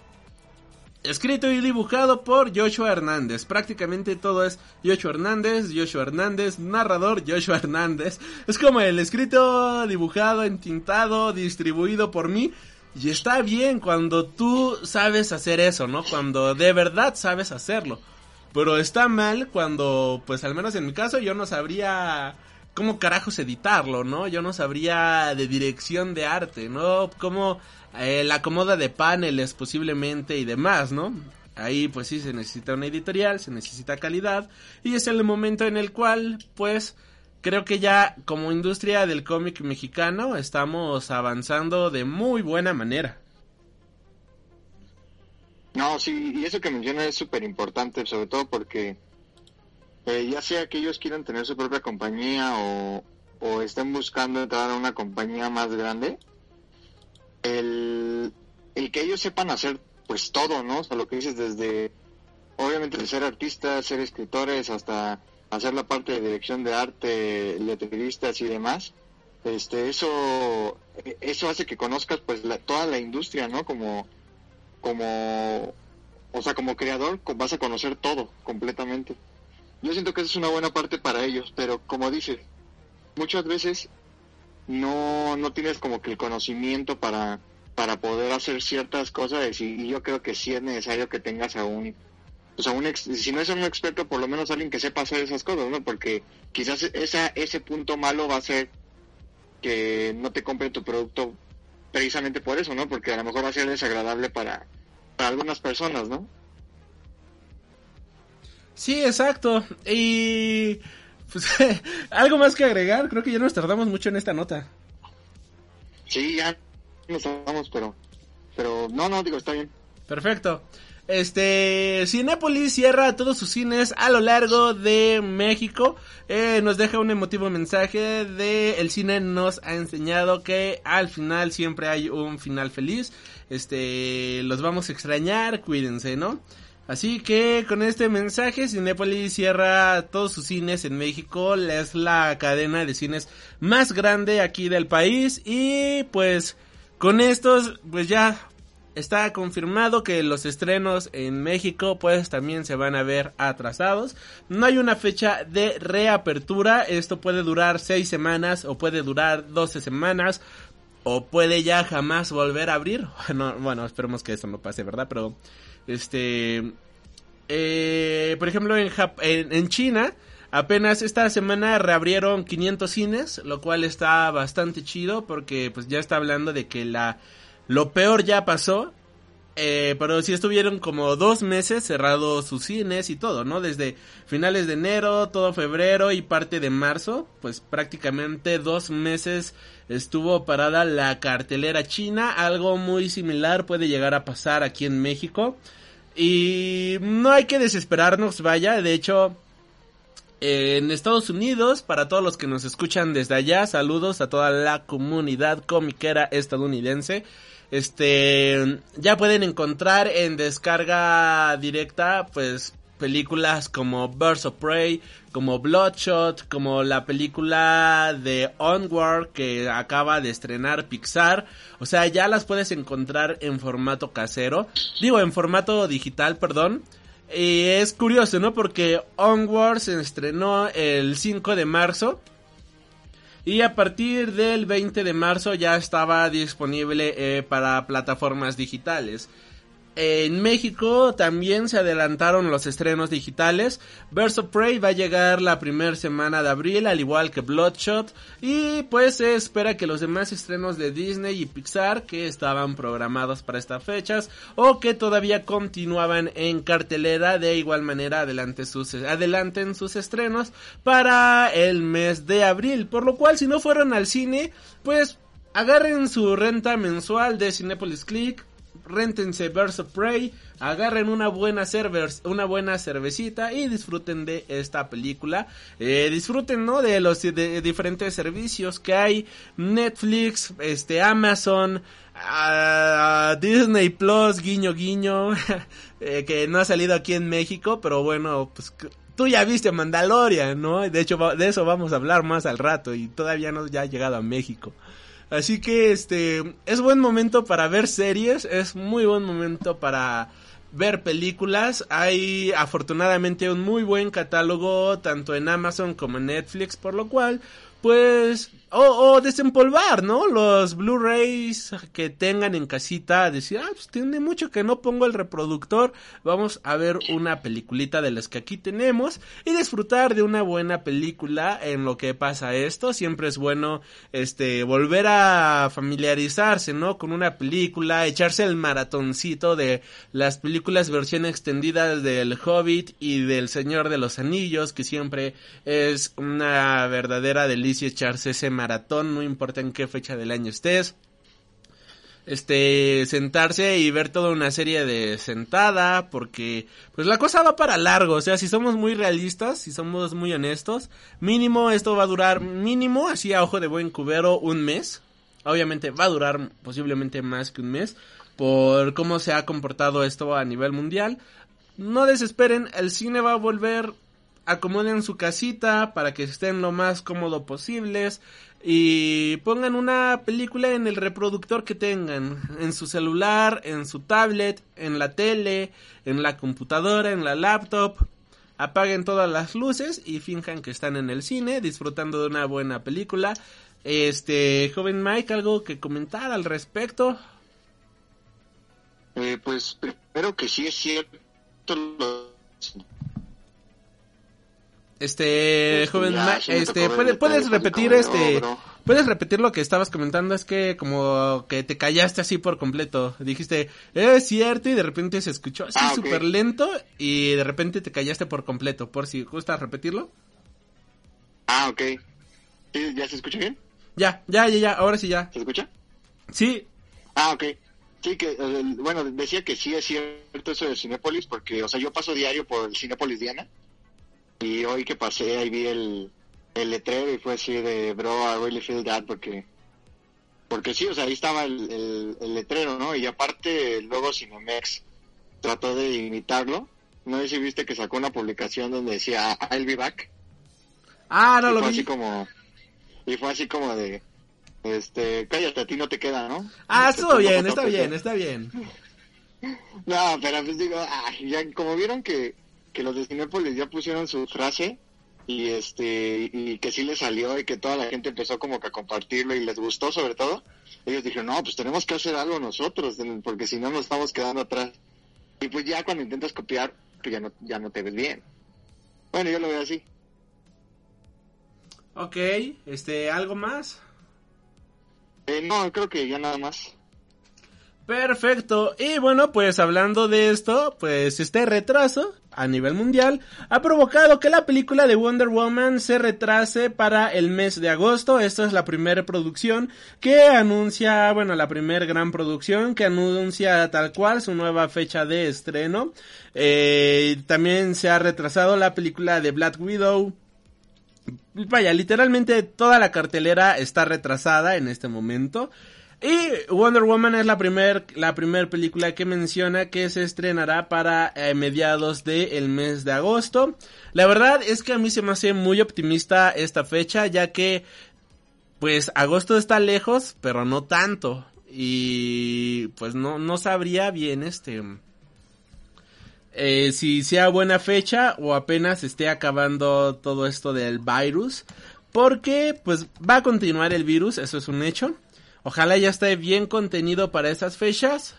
S1: escrito y dibujado por Joshua Hernández. Prácticamente todo es Joshua Hernández, Joshua Hernández, narrador Joshua Hernández. Es como el escrito, dibujado, entintado, distribuido por mí. Y está bien cuando tú sabes hacer eso, ¿no? Cuando de verdad sabes hacerlo. Pero está mal cuando, pues al menos en mi caso, yo no sabría cómo carajos editarlo, ¿no? Yo no sabría de dirección de arte, ¿no? Cómo eh, la acomoda de paneles posiblemente y demás, ¿no? Ahí pues sí se necesita una editorial, se necesita calidad y es el momento en el cual pues creo que ya como industria del cómic mexicano estamos avanzando de muy buena manera.
S2: No, sí, y eso que menciona es súper importante, sobre todo porque eh, ya sea que ellos quieran tener su propia compañía o, o estén buscando entrar a una compañía más grande, el, el que ellos sepan hacer pues todo, ¿no? O sea, lo que dices desde, obviamente, de ser artistas, ser escritores, hasta hacer la parte de dirección de arte, letristas y demás, este, eso, eso hace que conozcas pues la, toda la industria, ¿no? Como, como, o sea, como creador vas a conocer todo completamente. Yo siento que esa es una buena parte para ellos, pero como dices, muchas veces no, no tienes como que el conocimiento para, para poder hacer ciertas cosas y, yo creo que sí es necesario que tengas a un, o sea, un si no es un experto, por lo menos alguien que sepa hacer esas cosas, ¿no? Porque quizás esa, ese punto malo va a ser que no te compren tu producto precisamente por eso, ¿no? Porque a lo mejor va a ser desagradable para, para algunas personas, ¿no?
S1: Sí, exacto. Y pues algo más que agregar, creo que ya nos tardamos mucho en esta nota.
S2: Sí, ya nos tardamos, pero pero no, no, digo, está bien.
S1: Perfecto. Este, Cinépolis cierra todos sus cines a lo largo de México. Eh, nos deja un emotivo mensaje de el cine nos ha enseñado que al final siempre hay un final feliz. Este, los vamos a extrañar, cuídense, ¿no? Así que con este mensaje Cinépolis cierra todos sus cines en México, es la cadena de cines más grande aquí del país y pues con estos pues ya está confirmado que los estrenos en México pues también se van a ver atrasados. No hay una fecha de reapertura, esto puede durar 6 semanas o puede durar 12 semanas o puede ya jamás volver a abrir. bueno, esperemos que eso no pase, ¿verdad? Pero este, eh, por ejemplo, en, en, China, apenas esta semana reabrieron 500 cines, lo cual está bastante chido porque pues ya está hablando de que la lo peor ya pasó. Eh, pero sí estuvieron como dos meses cerrados sus cines y todo, ¿no? Desde finales de enero, todo febrero y parte de marzo, pues prácticamente dos meses estuvo parada la cartelera china. Algo muy similar puede llegar a pasar aquí en México. Y no hay que desesperarnos, vaya, de hecho, en Estados Unidos, para todos los que nos escuchan desde allá, saludos a toda la comunidad comiquera estadounidense. Este, ya pueden encontrar en descarga directa, pues, películas como Birds of Prey, como Bloodshot, como la película de Onward que acaba de estrenar Pixar. O sea, ya las puedes encontrar en formato casero. Digo, en formato digital, perdón. Y es curioso, ¿no? Porque Onward se estrenó el 5 de marzo. Y a partir del 20 de marzo ya estaba disponible eh, para plataformas digitales. En México también se adelantaron los estrenos digitales. Birds of Prey va a llegar la primera semana de abril, al igual que Bloodshot. Y pues se espera que los demás estrenos de Disney y Pixar, que estaban programados para estas fechas, o que todavía continuaban en cartelera, de igual manera adelante sus, adelanten sus estrenos para el mes de abril. Por lo cual, si no fueron al cine, pues agarren su renta mensual de Cinepolis Click réntense Birds of Prey, agarren una buena una buena cervecita y disfruten de esta película. Eh, disfruten, ¿no? De los diferentes servicios que hay, Netflix, este, Amazon, Disney Plus, guiño guiño, eh, que no ha salido aquí en México, pero bueno, pues tú ya viste Mandalorian, ¿no? De hecho, de eso vamos a hablar más al rato y todavía no ya ha llegado a México. Así que este es buen momento para ver series, es muy buen momento para ver películas. Hay afortunadamente un muy buen catálogo tanto en Amazon como en Netflix, por lo cual pues o, o, desempolvar, ¿no? Los Blu-rays que tengan en casita, decir, ah, pues tiene mucho que no pongo el reproductor, vamos a ver una peliculita de las que aquí tenemos y disfrutar de una buena película en lo que pasa esto, siempre es bueno, este, volver a familiarizarse, ¿no? Con una película, echarse el maratoncito de las películas versión extendida del Hobbit y del Señor de los Anillos, que siempre es una verdadera delicia echarse ese maratón, no importa en qué fecha del año estés. Este, sentarse y ver toda una serie de sentada, porque pues la cosa va para largo, o sea, si somos muy realistas, si somos muy honestos, mínimo esto va a durar, mínimo, así a ojo de buen cubero, un mes. Obviamente va a durar posiblemente más que un mes, por cómo se ha comportado esto a nivel mundial. No desesperen, el cine va a volver acomoden su casita para que estén lo más cómodo posibles y pongan una película en el reproductor que tengan, en su celular, en su tablet, en la tele, en la computadora, en la laptop. Apaguen todas las luces y finjan que están en el cine disfrutando de una buena película. Este, joven Mike, algo que comentar al respecto.
S2: Eh, pues primero que sí es cierto
S1: este, joven, este, puedes repetir este, puedes repetir lo que estabas comentando, es que como que te callaste así por completo, dijiste, es cierto, y de repente se escuchó así ah, súper lento, y de repente te callaste por completo, por si gustas repetirlo.
S2: Ah, ok. ¿Ya se escucha bien?
S1: Ya, ya, ya, ya, ahora sí ya.
S2: ¿Se escucha?
S1: Sí.
S2: Ah, ok. Sí, que, eh, bueno, decía que sí es cierto eso de Cinépolis, porque, o sea, yo paso diario por el Cinépolis Diana, y hoy que pasé ahí vi el, el letrero y fue así de, bro, I really feel that porque, porque sí, o sea, ahí estaba el, el, letrero, ¿no? Y aparte luego Cinemex trató de imitarlo. No sé si viste que sacó una publicación donde decía I'll be back.
S1: Ah, no
S2: y
S1: lo
S2: fue
S1: vi.
S2: Así como, y fue así como de, este, cállate, a ti no te queda, ¿no?
S1: Ah, estuvo bien,
S2: foto,
S1: está
S2: pues,
S1: bien, está bien.
S2: No, pero pues digo, ay, ya como vieron que, que los de Cinépolis ya pusieron su frase y este y que sí les salió y que toda la gente empezó como que a compartirlo y les gustó sobre todo, ellos dijeron, no, pues tenemos que hacer algo nosotros, porque si no nos estamos quedando atrás. Y pues ya cuando intentas copiar, pues ya no, ya no te ves bien. Bueno, yo lo veo así.
S1: Ok, este, ¿algo más?
S2: Eh, no, creo que ya nada más.
S1: Perfecto. Y bueno, pues hablando de esto, pues este retraso a nivel mundial ha provocado que la película de Wonder Woman se retrase para el mes de agosto. Esta es la primera producción que anuncia, bueno, la primera gran producción que anuncia tal cual su nueva fecha de estreno. Eh, también se ha retrasado la película de Black Widow. Vaya, literalmente toda la cartelera está retrasada en este momento. Y Wonder Woman es la primer, la primer película que menciona que se estrenará para eh, mediados del mes de agosto. La verdad es que a mí se me hace muy optimista esta fecha, ya que pues agosto está lejos, pero no tanto. Y pues no, no sabría bien este... Eh, si sea buena fecha o apenas esté acabando todo esto del virus. Porque pues va a continuar el virus, eso es un hecho. Ojalá ya esté bien contenido para esas fechas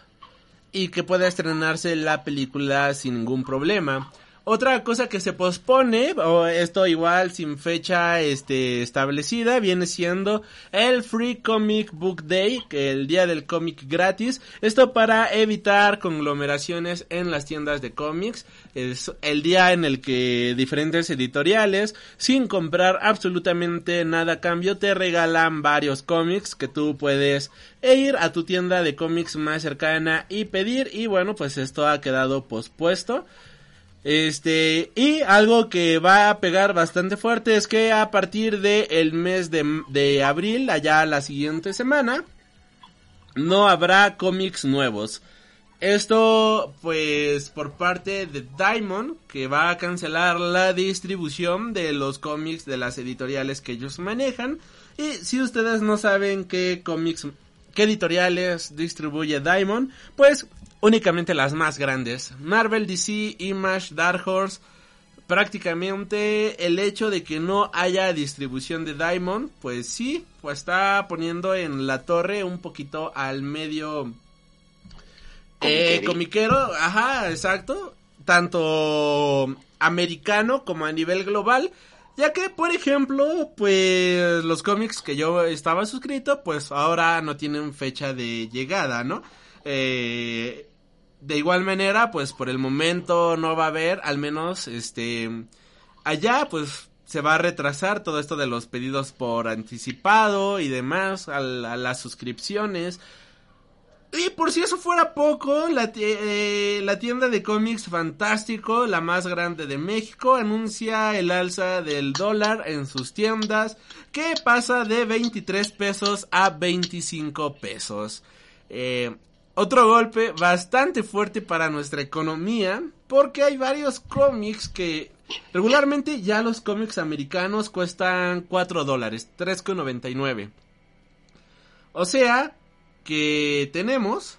S1: y que pueda estrenarse la película sin ningún problema. Otra cosa que se pospone, o esto igual sin fecha este, establecida, viene siendo el Free Comic Book Day, el día del cómic gratis. Esto para evitar conglomeraciones en las tiendas de cómics. Es el día en el que diferentes editoriales, sin comprar absolutamente nada a cambio, te regalan varios cómics que tú puedes ir a tu tienda de cómics más cercana y pedir. Y bueno, pues esto ha quedado pospuesto. Este, y algo que va a pegar bastante fuerte es que a partir del el mes de, de abril, allá la siguiente semana, no habrá cómics nuevos. Esto, pues, por parte de Diamond, que va a cancelar la distribución de los cómics de las editoriales que ellos manejan. Y si ustedes no saben qué cómics ¿Qué editoriales distribuye Diamond? Pues únicamente las más grandes. Marvel, DC, Image, Dark Horse. Prácticamente el hecho de que no haya distribución de Diamond, pues sí, pues está poniendo en la torre un poquito al medio eh, comiquero, ajá, exacto, tanto americano como a nivel global. Ya que, por ejemplo, pues los cómics que yo estaba suscrito, pues ahora no tienen fecha de llegada, ¿no? Eh, de igual manera, pues por el momento no va a haber, al menos, este, allá, pues se va a retrasar todo esto de los pedidos por anticipado y demás, a, las suscripciones. Y por si eso fuera poco, la, eh, la, tienda de cómics Fantástico, la más grande de México, anuncia el alza del dólar en sus tiendas, que pasa de 23 pesos a 25 pesos. Eh, otro golpe bastante fuerte para nuestra economía, porque hay varios cómics que regularmente ya los cómics americanos cuestan 4 dólares, 3,99. O sea, que tenemos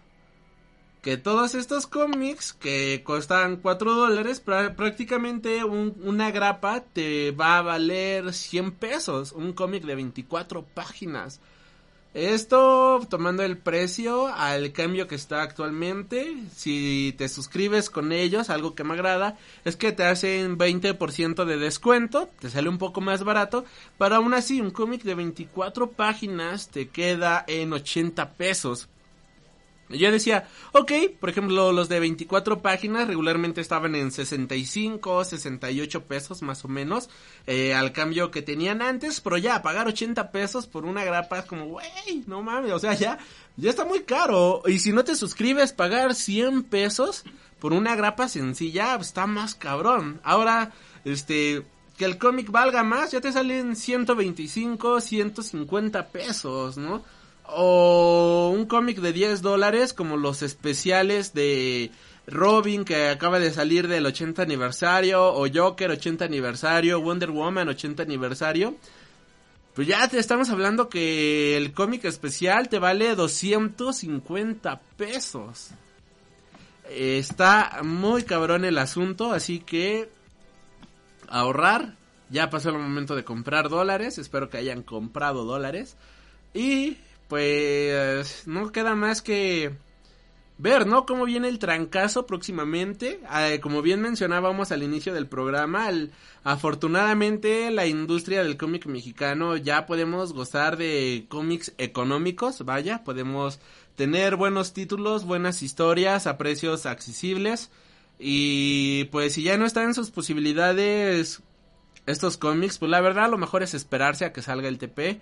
S1: que todos estos cómics que costan 4 dólares, prácticamente una grapa te va a valer 100 pesos. Un cómic de 24 páginas. Esto tomando el precio al cambio que está actualmente. Si te suscribes con ellos, algo que me agrada, es que te hacen 20% de descuento, te sale un poco más barato, pero aún así un cómic de 24 páginas te queda en 80 pesos. Yo decía, ok, por ejemplo, los de 24 páginas regularmente estaban en 65, 68 pesos más o menos, eh, al cambio que tenían antes, pero ya, pagar 80 pesos por una grapa es como, wey, no mames, o sea, ya, ya está muy caro. Y si no te suscribes, pagar 100 pesos por una grapa sencilla, está más cabrón. Ahora, este, que el cómic valga más, ya te salen 125, 150 pesos, ¿no? O un cómic de 10 dólares como los especiales de Robin que acaba de salir del 80 aniversario o Joker 80 aniversario, Wonder Woman 80 aniversario. Pues ya te estamos hablando que el cómic especial te vale 250 pesos. Está muy cabrón el asunto, así que ahorrar. Ya pasó el momento de comprar dólares, espero que hayan comprado dólares. Y pues no queda más que ver, ¿no? Cómo viene el trancazo próximamente. Ah, como bien mencionábamos al inicio del programa, afortunadamente la industria del cómic mexicano ya podemos gozar de cómics económicos, vaya, podemos tener buenos títulos, buenas historias a precios accesibles. Y pues si ya no están en sus posibilidades estos cómics, pues la verdad lo mejor es esperarse a que salga el TP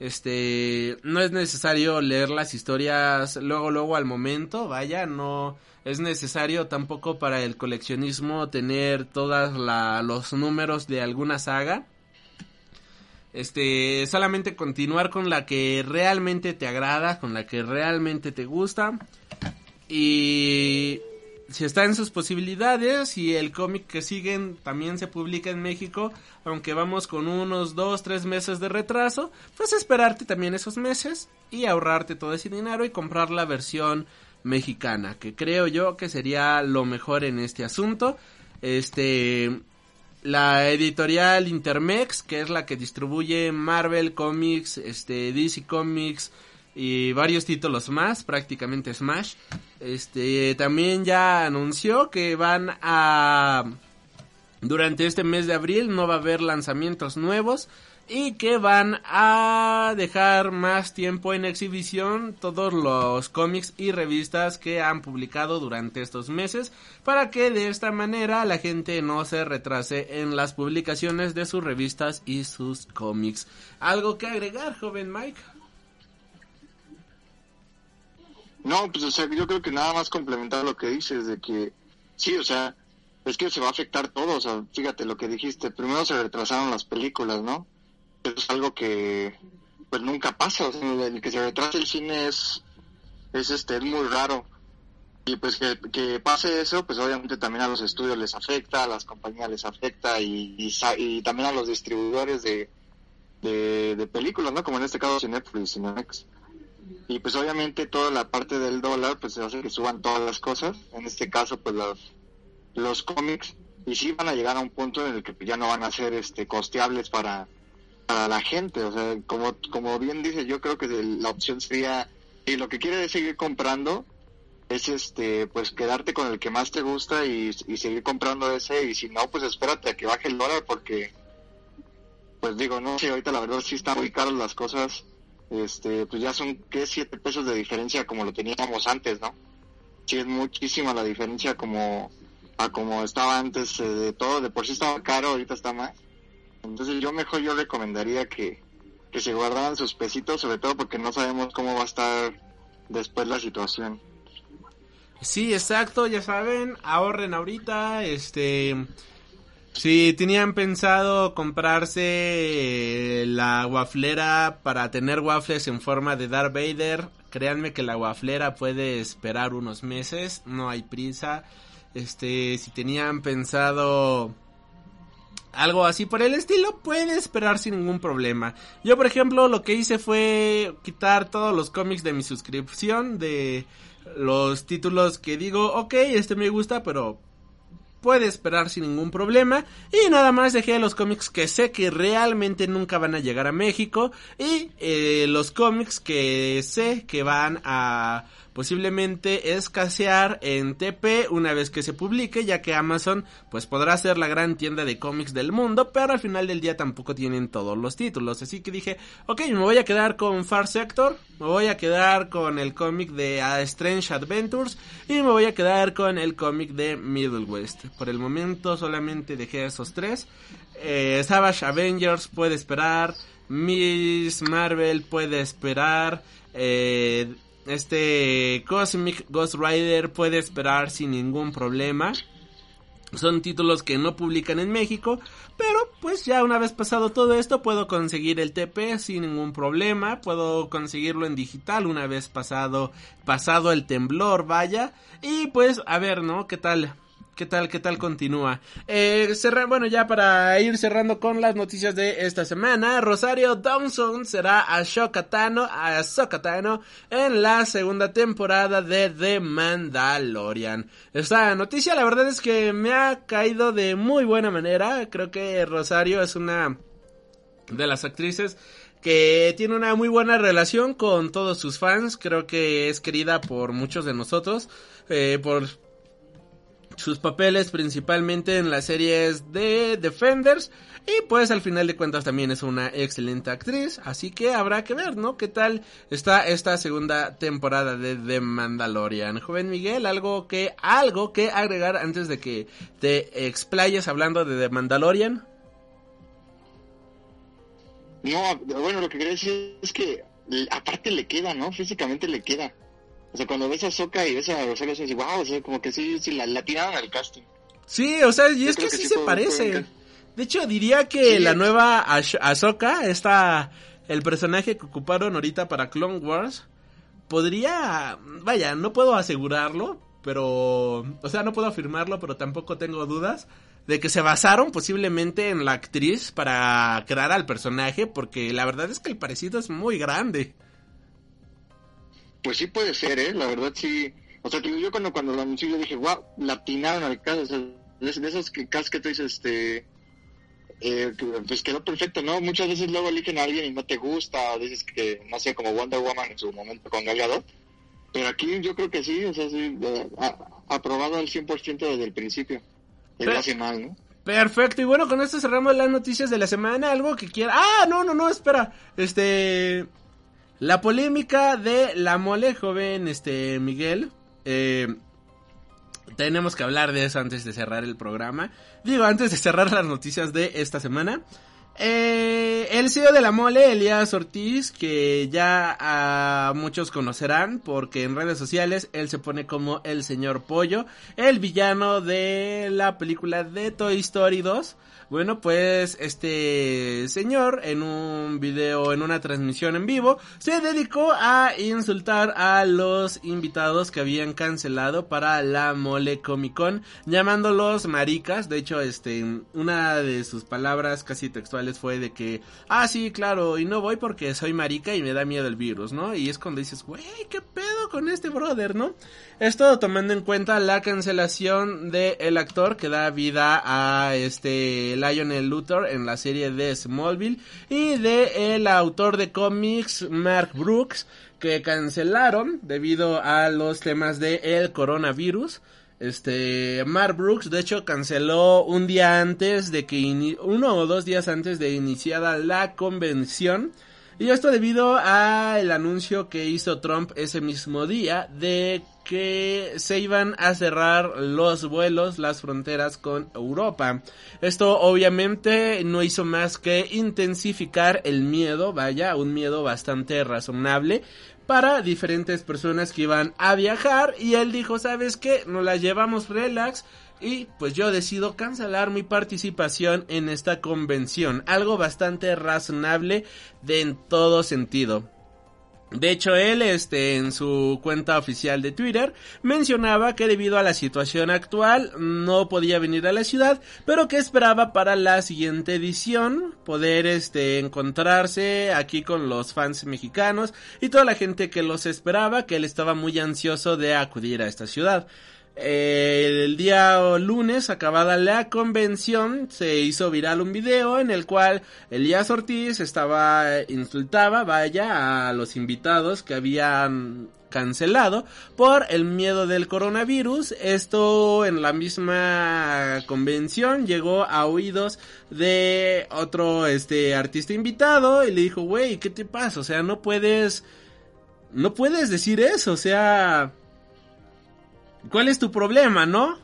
S1: este, no es necesario leer las historias luego, luego al momento, vaya, no es necesario tampoco para el coleccionismo tener todos los números de alguna saga. Este, solamente continuar con la que realmente te agrada, con la que realmente te gusta. Y si está en sus posibilidades y el cómic que siguen también se publica en México, aunque vamos con unos dos, tres meses de retraso, pues esperarte también esos meses y ahorrarte todo ese dinero y comprar la versión mexicana, que creo yo que sería lo mejor en este asunto. Este, la editorial Intermex, que es la que distribuye Marvel Comics, este, DC Comics, y varios títulos más, prácticamente Smash. Este también ya anunció que van a durante este mes de abril no va a haber lanzamientos nuevos y que van a dejar más tiempo en exhibición todos los cómics y revistas que han publicado durante estos meses para que de esta manera la gente no se retrase en las publicaciones de sus revistas y sus cómics. ¿Algo que agregar, joven Mike?
S2: No, pues o sea, yo creo que nada más complementar lo que dices de que sí, o sea, es que se va a afectar todo, o sea, fíjate lo que dijiste, primero se retrasaron las películas, ¿no? Eso es algo que pues nunca pasa, o sea, el que se retrase el cine es es este es muy raro. Y pues que, que pase eso, pues obviamente también a los estudios les afecta, a las compañías les afecta y, y, también a los distribuidores de, de, películas, ¿no? Como en este caso Netflix y Cinemex. Y pues obviamente toda la parte del dólar pues hace que suban todas las cosas, en este caso pues los, los cómics, y sí van a llegar a un punto en el que ya no van a ser este costeables para, para la gente, o sea, como, como bien dice, yo creo que la opción sería, y lo que quiere seguir comprando, es este pues quedarte con el que más te gusta y, y seguir comprando ese. Y si no pues espérate a que baje el dólar porque pues digo no sé ahorita la verdad sí están muy caras las cosas este pues ya son que siete pesos de diferencia como lo teníamos antes no sí es muchísima la diferencia como a como estaba antes eh, de todo. De por sí estaba caro ahorita está más. Entonces yo mejor yo recomendaría que que se guardaran sus pesitos sobre todo porque no sabemos cómo va a estar después la situación.
S1: Sí, exacto, ya saben, ahorren ahorita, este... Si tenían pensado comprarse eh, la waflera para tener waffles en forma de Darth Vader, créanme que la waflera puede esperar unos meses, no hay prisa. Este, si tenían pensado algo así por el estilo, puede esperar sin ningún problema. Yo, por ejemplo, lo que hice fue quitar todos los cómics de mi suscripción de los títulos que digo, ok, este me gusta, pero puede esperar sin ningún problema. Y nada más dejé los cómics que sé que realmente nunca van a llegar a México. Y eh, los cómics que sé que van a posiblemente escasear en TP una vez que se publique, ya que Amazon pues podrá ser la gran tienda de cómics del mundo, pero al final del día tampoco tienen todos los títulos, así que dije, ok, me voy a quedar con Far Sector, me voy a quedar con el cómic de Strange Adventures y me voy a quedar con el cómic de Middle West. Por el momento solamente dejé esos tres. Eh, Savage Avengers puede esperar. Miss Marvel puede esperar. Eh, este Cosmic Ghost Rider puede esperar sin ningún problema. Son títulos que no publican en México, pero pues ya una vez pasado todo esto puedo conseguir el TP sin ningún problema, puedo conseguirlo en digital una vez pasado pasado el temblor, vaya, y pues a ver, ¿no? ¿Qué tal? ¿Qué tal? ¿Qué tal continúa? Eh, bueno, ya para ir cerrando con las noticias de esta semana, Rosario Dawson será a Tano, a Tano en la segunda temporada de The Mandalorian. Esta noticia la verdad es que me ha caído de muy buena manera. Creo que Rosario es una de las actrices que tiene una muy buena relación con todos sus fans. Creo que es querida por muchos de nosotros. Eh, por sus papeles principalmente en las series de Defenders y pues al final de cuentas también es una excelente actriz, así que habrá que ver, ¿no? ¿Qué tal está esta segunda temporada de The Mandalorian? Joven Miguel, algo que algo que agregar antes de que te explayes hablando de The Mandalorian?
S2: No, bueno, lo que quería decir es que aparte le queda, ¿no? Físicamente le queda. O sea, cuando ves a Soka y ves a Rosario, dices, wow, o sea, como que sí, sí la, la tiraron al casting.
S1: Sí, o sea, y es que, sí, se parece. De hecho, diría que la nueva Ahsoka, esta, el personaje que ocuparon ahorita para Clone Wars, podría, vaya, no puedo asegurarlo, pero, o sea, no puedo afirmarlo, pero tampoco tengo dudas de que se basaron posiblemente en la actriz para crear al personaje, porque la verdad es que el parecido es muy grande.
S2: Pues sí puede ser, ¿eh? La verdad sí. O sea, que yo cuando, cuando lo anuncié yo dije, wow, la atinaron al caso. O sea, de, esos casos que tú dices, este... Eh, pues quedó perfecto, ¿no? Muchas veces luego eligen a alguien y no te gusta, o dices que, no sé, como Wonder Woman en su momento con Gal Pero aquí yo creo que sí, o sea, sí, aprobado al 100% desde el principio. Le hace mal, ¿no?
S1: Perfecto, y bueno, con esto cerramos las noticias de la semana. Algo que quiera. Ah, no, no, no, espera. Este. La polémica de la mole, joven este Miguel. Eh, tenemos que hablar de eso antes de cerrar el programa. Digo, antes de cerrar las noticias de esta semana. Eh, el CEO de la mole, Elías Ortiz, que ya muchos conocerán porque en redes sociales él se pone como el señor pollo, el villano de la película de Toy Story 2. Bueno, pues este señor en un video, en una transmisión en vivo, se dedicó a insultar a los invitados que habían cancelado para la Mole Comic Con, llamándolos maricas. De hecho, este, una de sus palabras casi textuales fue de que, ah, sí, claro, y no voy porque soy marica y me da miedo el virus, ¿no? Y es cuando dices, güey, ¿qué pedo con este brother, no? Esto tomando en cuenta la cancelación de el actor que da vida a este Lionel Luthor en la serie de Smallville y de el autor de cómics Mark Brooks que cancelaron debido a los temas de el coronavirus. Este, Mark Brooks, de hecho, canceló un día antes de que, uno o dos días antes de iniciada la convención. Y esto debido a el anuncio que hizo Trump ese mismo día de que se iban a cerrar los vuelos, las fronteras con Europa. Esto obviamente no hizo más que intensificar el miedo, vaya, un miedo bastante razonable para diferentes personas que iban a viajar y él dijo, ¿sabes qué? Nos la llevamos relax y pues yo decido cancelar mi participación en esta convención, algo bastante razonable de en todo sentido. De hecho, él, este, en su cuenta oficial de Twitter, mencionaba que debido a la situación actual no podía venir a la ciudad, pero que esperaba para la siguiente edición poder, este, encontrarse aquí con los fans mexicanos y toda la gente que los esperaba, que él estaba muy ansioso de acudir a esta ciudad el día lunes, acabada la convención, se hizo viral un video en el cual Elías Ortiz estaba, insultaba, vaya, a los invitados que habían cancelado por el miedo del coronavirus. Esto en la misma convención llegó a oídos de otro este artista invitado y le dijo, "Güey, ¿qué te pasa? O sea, no puedes no puedes decir eso, o sea, ¿Cuál es tu problema, no?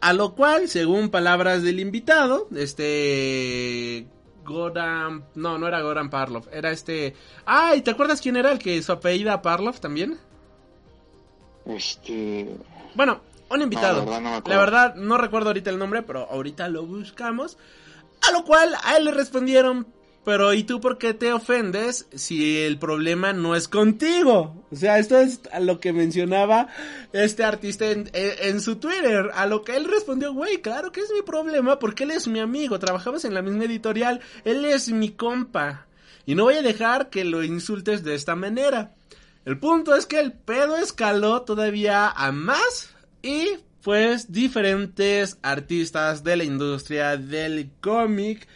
S1: A lo cual, según palabras del invitado, este... Goran... No, no era Goran Parlov, era este... Ay, ¿te acuerdas quién era el que su apellida Parlov también?
S2: Este...
S1: Bueno, un invitado. la, verdad no recuerdo ahorita el nombre, pero ahorita lo buscamos. A lo cual a él le respondieron, pero ¿y tú por qué te ofendes si el problema no es contigo? O sea, esto es a lo que mencionaba este artista en, su Twitter. A lo que él respondió, güey, claro que es mi problema porque él es mi amigo, trabajamos en la misma editorial, él es mi compa. Y no voy a dejar que lo insultes de esta manera. El punto es que el pedo escaló todavía a más y pues diferentes artistas de la industria del cómic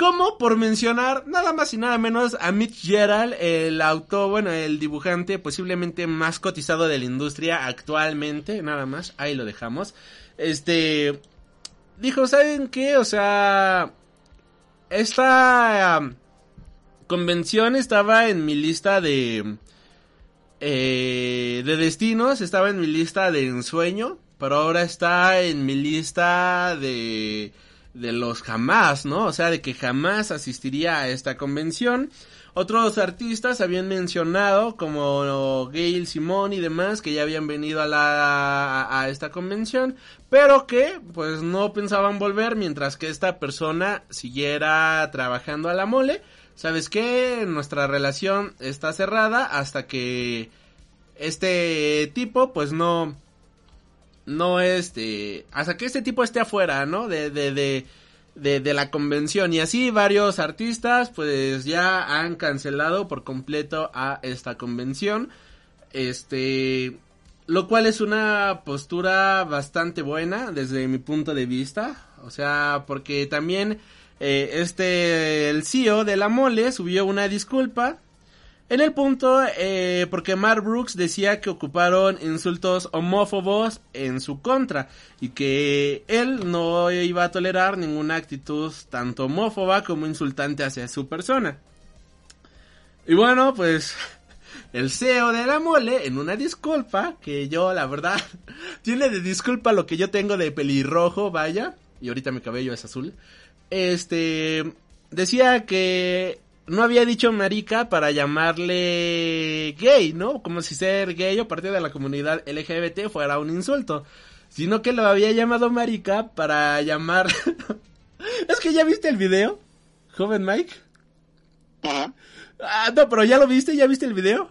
S1: como por mencionar nada más y nada menos a Mitch Gerald, el autor, bueno, el dibujante posiblemente más cotizado de la industria actualmente, nada más, ahí lo dejamos. Este dijo, ¿saben qué? O sea, esta um, convención estaba en mi lista de eh, de destinos, estaba en mi lista de ensueño, pero ahora está en mi lista de de los jamás, ¿no? O sea, de que jamás asistiría a esta convención. Otros artistas habían mencionado como Gail Simón y demás que ya habían venido a la a, esta convención, pero que pues no pensaban volver mientras que esta persona siguiera trabajando a la mole. ¿Sabes qué? Nuestra relación está cerrada hasta que este tipo pues no no este, hasta que este tipo esté afuera, ¿no? De, de, de, de, de la convención. Y así varios artistas pues ya han cancelado por completo a esta convención. Este, lo cual es una postura bastante buena desde mi punto de vista. O sea, porque también eh, este, el CEO de la mole subió una disculpa en el punto, eh, porque Mark Brooks decía que ocuparon insultos homófobos en su contra y que él no iba a tolerar ninguna actitud tanto homófoba como insultante hacia su persona. Y bueno, pues el CEO de la mole, en una disculpa, que yo la verdad, tiene de disculpa lo que yo tengo de pelirrojo, vaya, y ahorita mi cabello es azul, este, decía que no había dicho marica para llamarle gay, ¿no? Como si ser gay o parte de la comunidad LGBT fuera un insulto. Sino que lo había llamado marica para llamar... Es que ya viste el video, joven Mike.
S2: Ajá.
S1: Ah, no, pero ya lo viste, ya viste el video.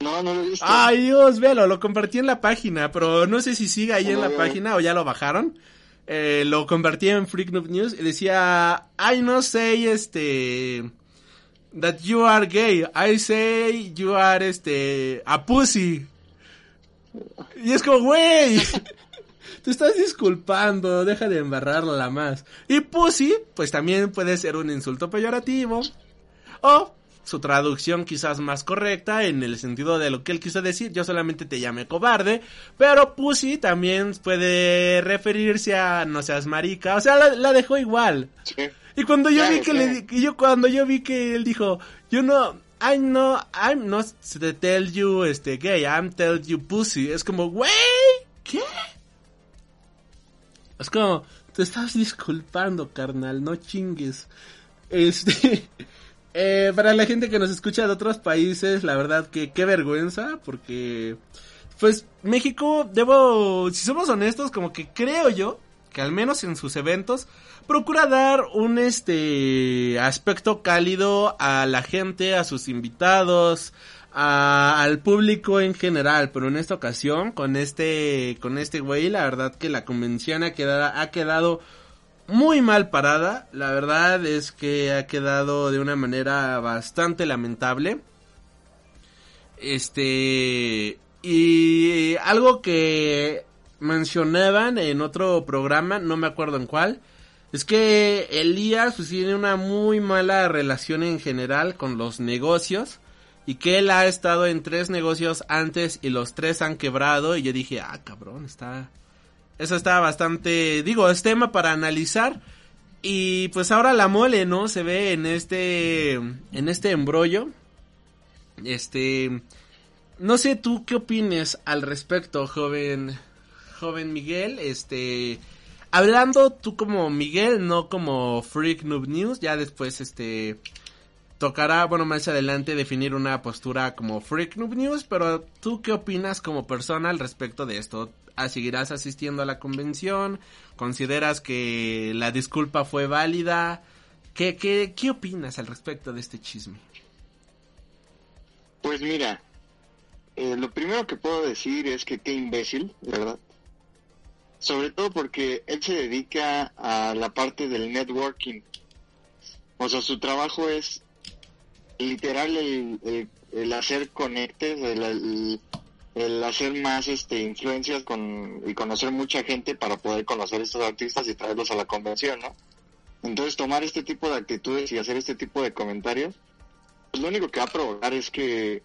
S2: No, no lo he visto.
S1: Ay, Dios, velo, lo compartí en la página, pero no sé si sigue ahí en la
S2: No.
S1: página o ya lo bajaron. Eh, lo compartí en Freak Noob News y decía, I no say, este, that you are gay, I say you are, este, a pussy. Y es como, güey, te estás disculpando, deja de embarrarla más. Y pussy, pues también puede ser un insulto peyorativo. O su traducción quizás más correcta en el sentido de lo que él quiso decir. Yo solamente te llamé cobarde. Pero pussy también puede referirse a no seas marica. O sea, la, la dejó igual.
S2: Sí.
S1: Y cuando yo vi que le di- y yo cuando yo vi que él dijo, yo no I'm no I'm not to tell you este gay, I'm tell you pussy. Es como, "Güey, ¿qué?" Es como, te estás disculpando, carnal, no chingues. Este eh, para la gente que nos escucha de otros países, la verdad que qué vergüenza porque pues México, debo, si somos honestos, como que creo yo que al menos en sus eventos procura dar un este aspecto cálido a la gente, a sus invitados, a- al público en general, pero en esta ocasión con este con este güey, la verdad que la convención ha quedado ha quedado muy mal parada, la verdad es que ha quedado de una manera bastante lamentable. Este y algo que mencionaban en otro programa, no me acuerdo en cuál, es que Elías pues, tiene una muy mala relación en general con los negocios y que él ha estado en tres negocios antes y los tres han quebrado y yo dije, ah, cabrón, está... Eso está bastante, digo, es tema para analizar y pues ahora la mole, ¿no? Se ve en este, en este embrollo. Este, no sé tú qué opines al respecto, joven, joven Miguel, este, hablando tú como Miguel, no como Freak Noob News, ya después este tocará, bueno, más adelante definir una postura como Freak Noob News, pero tú qué opinas como persona al respecto de esto? ¿Ah, ¿Seguirás asistiendo a la convención? ¿Consideras que la disculpa fue válida? ¿Qué, qué, qué opinas al respecto de este chisme?
S2: Pues mira, eh, lo primero que puedo decir es que qué imbécil, verdad. Sobre todo porque él se dedica a la parte del networking. O sea, su trabajo es literal el, el- hacer conectes, el, el- el hacer más este influencias con, y conocer mucha gente para poder conocer estos artistas y traerlos a la convención, ¿no? Entonces tomar este tipo de actitudes y hacer este tipo de comentarios, pues lo único que va a provocar es que,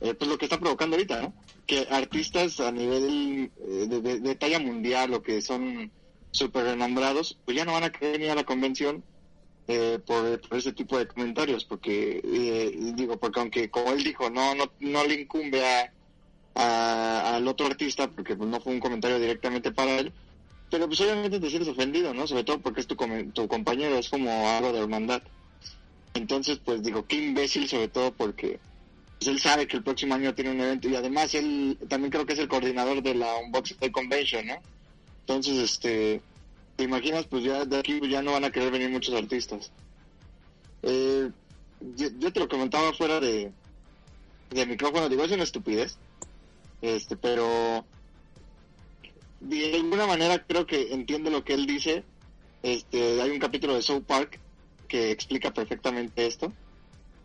S2: eh, pues lo que está provocando ahorita, ¿no? Que artistas a nivel eh, de, de- talla mundial o que son súper renombrados, pues ya no van a querer venir a la convención eh, por, ese tipo de comentarios, porque eh, digo, porque aunque como él dijo, no, no, no le incumbe a, al otro artista, porque pues, no fue un comentario directamente para él, pero pues obviamente te sientes ofendido, ¿no? Sobre todo porque es tu, come- tu compañero, es como algo de hermandad. Entonces, pues digo, qué imbécil, sobre todo porque pues, él sabe que el próximo año tiene un evento y además él también creo que es el coordinador de la Unboxing Day Convention, ¿no? Entonces, este, te imaginas, pues ya de aquí ya no van a querer venir muchos artistas. Eh, yo, te lo comentaba fuera de, de micrófono, digo, es una estupidez, este, pero de alguna manera creo que entiende lo que él dice. Este, hay un capítulo de South Park que explica perfectamente esto,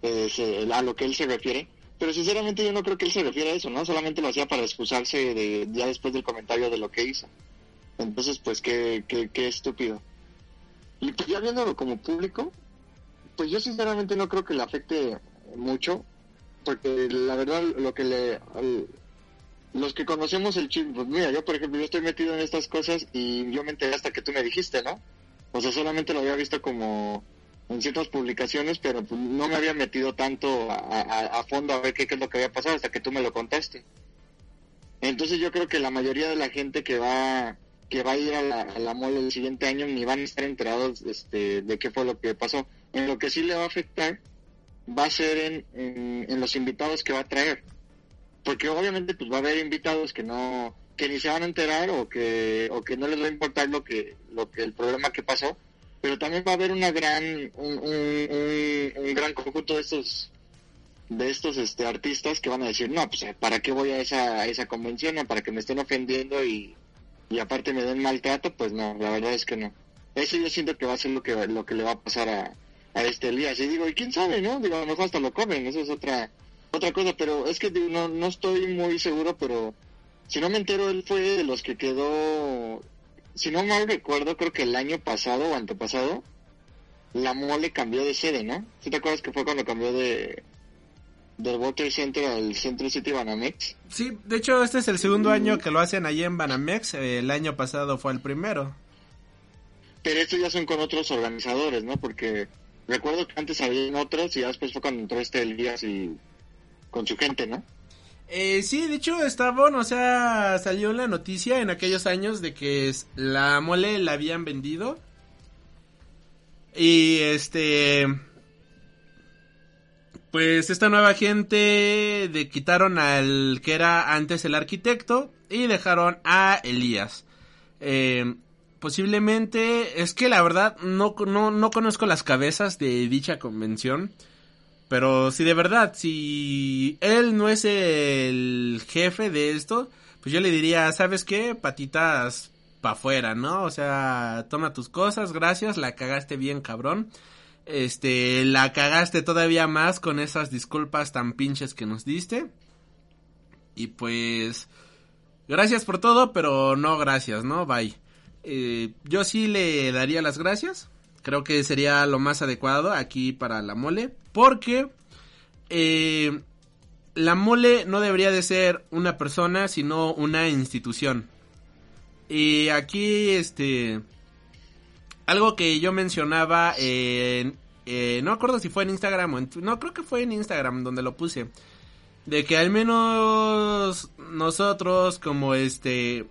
S2: eh, a lo que él se refiere. Pero sinceramente yo no creo que él se refiere a eso, ¿no? Solamente lo hacía para excusarse de, ya después del comentario de lo que hizo. Entonces, pues qué, qué, qué estúpido. Y pues ya viéndolo como público, pues yo sinceramente no creo que le afecte mucho, porque la verdad lo que le... al- los que conocemos el chip, pues mira, yo por ejemplo, yo estoy metido en estas cosas y yo me enteré hasta que tú me dijiste, ¿no? O sea, solamente lo había visto como en ciertas publicaciones, pero pues, no me había metido tanto a, fondo a ver qué, es lo que había pasado hasta que tú me lo contaste. Entonces yo creo que la mayoría de la gente que va que va a ir a la, a la mole el siguiente año ni van a estar enterados este, de qué fue lo que pasó. En lo que sí le va a afectar va a ser en, en, en los invitados que va a traer. Porque obviamente pues va a haber invitados que no que ni se van a enterar o que o que no les va a importar lo que lo que el problema que pasó pero también va a haber una gran, un, un, un, gran conjunto de estos de estos este artistas que van a decir, no, pues para qué voy a esa, a esa convención, no, para que me estén ofendiendo y, y aparte me den maltrato, pues no, la verdad es que no. Eso yo siento que va a ser lo que, lo que le va a pasar a, a este Elías. Y digo, ¿y quién sabe, no? Digo, a lo mejor hasta lo comen, eso es otra, otra cosa, pero es que digo, no, no estoy muy seguro, pero si no me entero, él fue de los que quedó, si no mal recuerdo, creo que el año pasado o antepasado, la mole cambió de sede, ¿no? ¿Sí te acuerdas que fue cuando cambió de, del Trade Center al Central City Banamex?
S1: Sí, de hecho este es el segundo año que lo hacen allí en Banamex, el año pasado fue el primero.
S2: Pero estos ya son con otros organizadores, ¿no? Porque recuerdo que antes habían otros y después fue cuando entró este Elías y con su gente, ¿no?
S1: Eh, sí, de hecho está bueno, o sea, salió la noticia en aquellos años de que la mole la habían vendido. Y este... Pues esta nueva gente de quitaron al que era antes el arquitecto y dejaron a Elías. Eh, posiblemente, es que la verdad no, no, no conozco las cabezas de dicha convención. Pero si de verdad, si él no es el jefe de esto, pues yo le diría, ¿sabes qué? Patitas pa' afuera, ¿no? O sea, toma tus cosas, gracias, la cagaste bien, cabrón. Este, la cagaste todavía más con esas disculpas tan pinches que nos diste. Y pues, gracias por todo, pero no gracias, ¿no? Bye. Eh, yo sí le daría las gracias. Creo que sería lo más adecuado aquí para la mole. Porque eh, la mole no debería de ser una persona, sino una institución. Y aquí, este... Algo que yo mencionaba en... eh, no acuerdo si fue en Instagram No, creo que fue en Instagram donde lo puse. De que al menos nosotros como este...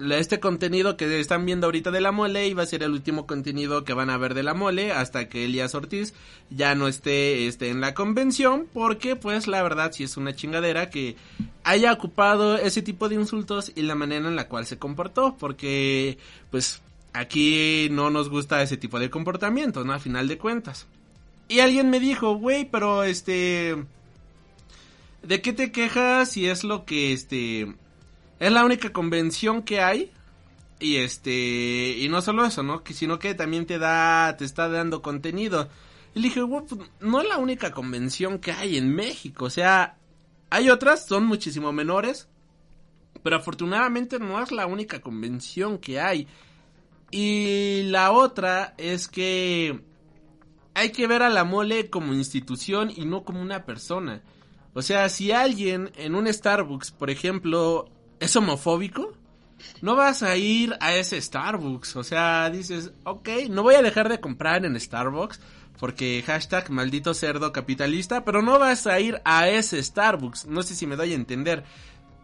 S1: Este contenido que están viendo ahorita de la mole iba a ser el último contenido que van a ver de la mole hasta que Elías Ortiz ya no esté este, en la convención porque pues la verdad sí es una chingadera que haya ocupado ese tipo de insultos y la manera en la cual se comportó porque pues aquí no nos gusta ese tipo de comportamiento, ¿no? A final de cuentas. Y alguien me dijo, güey, pero este... ¿De qué te quejas si es lo que este... Es la única convención que hay? Y este... Y no solo eso, ¿no? Que, sino que también te da... Te está dando contenido. Y le dije, güey, pues, no es la única convención que hay en México. O sea, hay otras, son muchísimo menores. Pero afortunadamente no es la única convención que hay. Y la otra es que hay que ver a la mole como institución y no como una persona. O sea, si alguien en un Starbucks, por ejemplo, es homofóbico, no vas a ir a ese Starbucks. O sea, dices, ok, no voy a dejar de comprar en Starbucks porque hashtag maldito cerdo capitalista, pero no vas a ir a ese Starbucks. No sé si me doy a entender.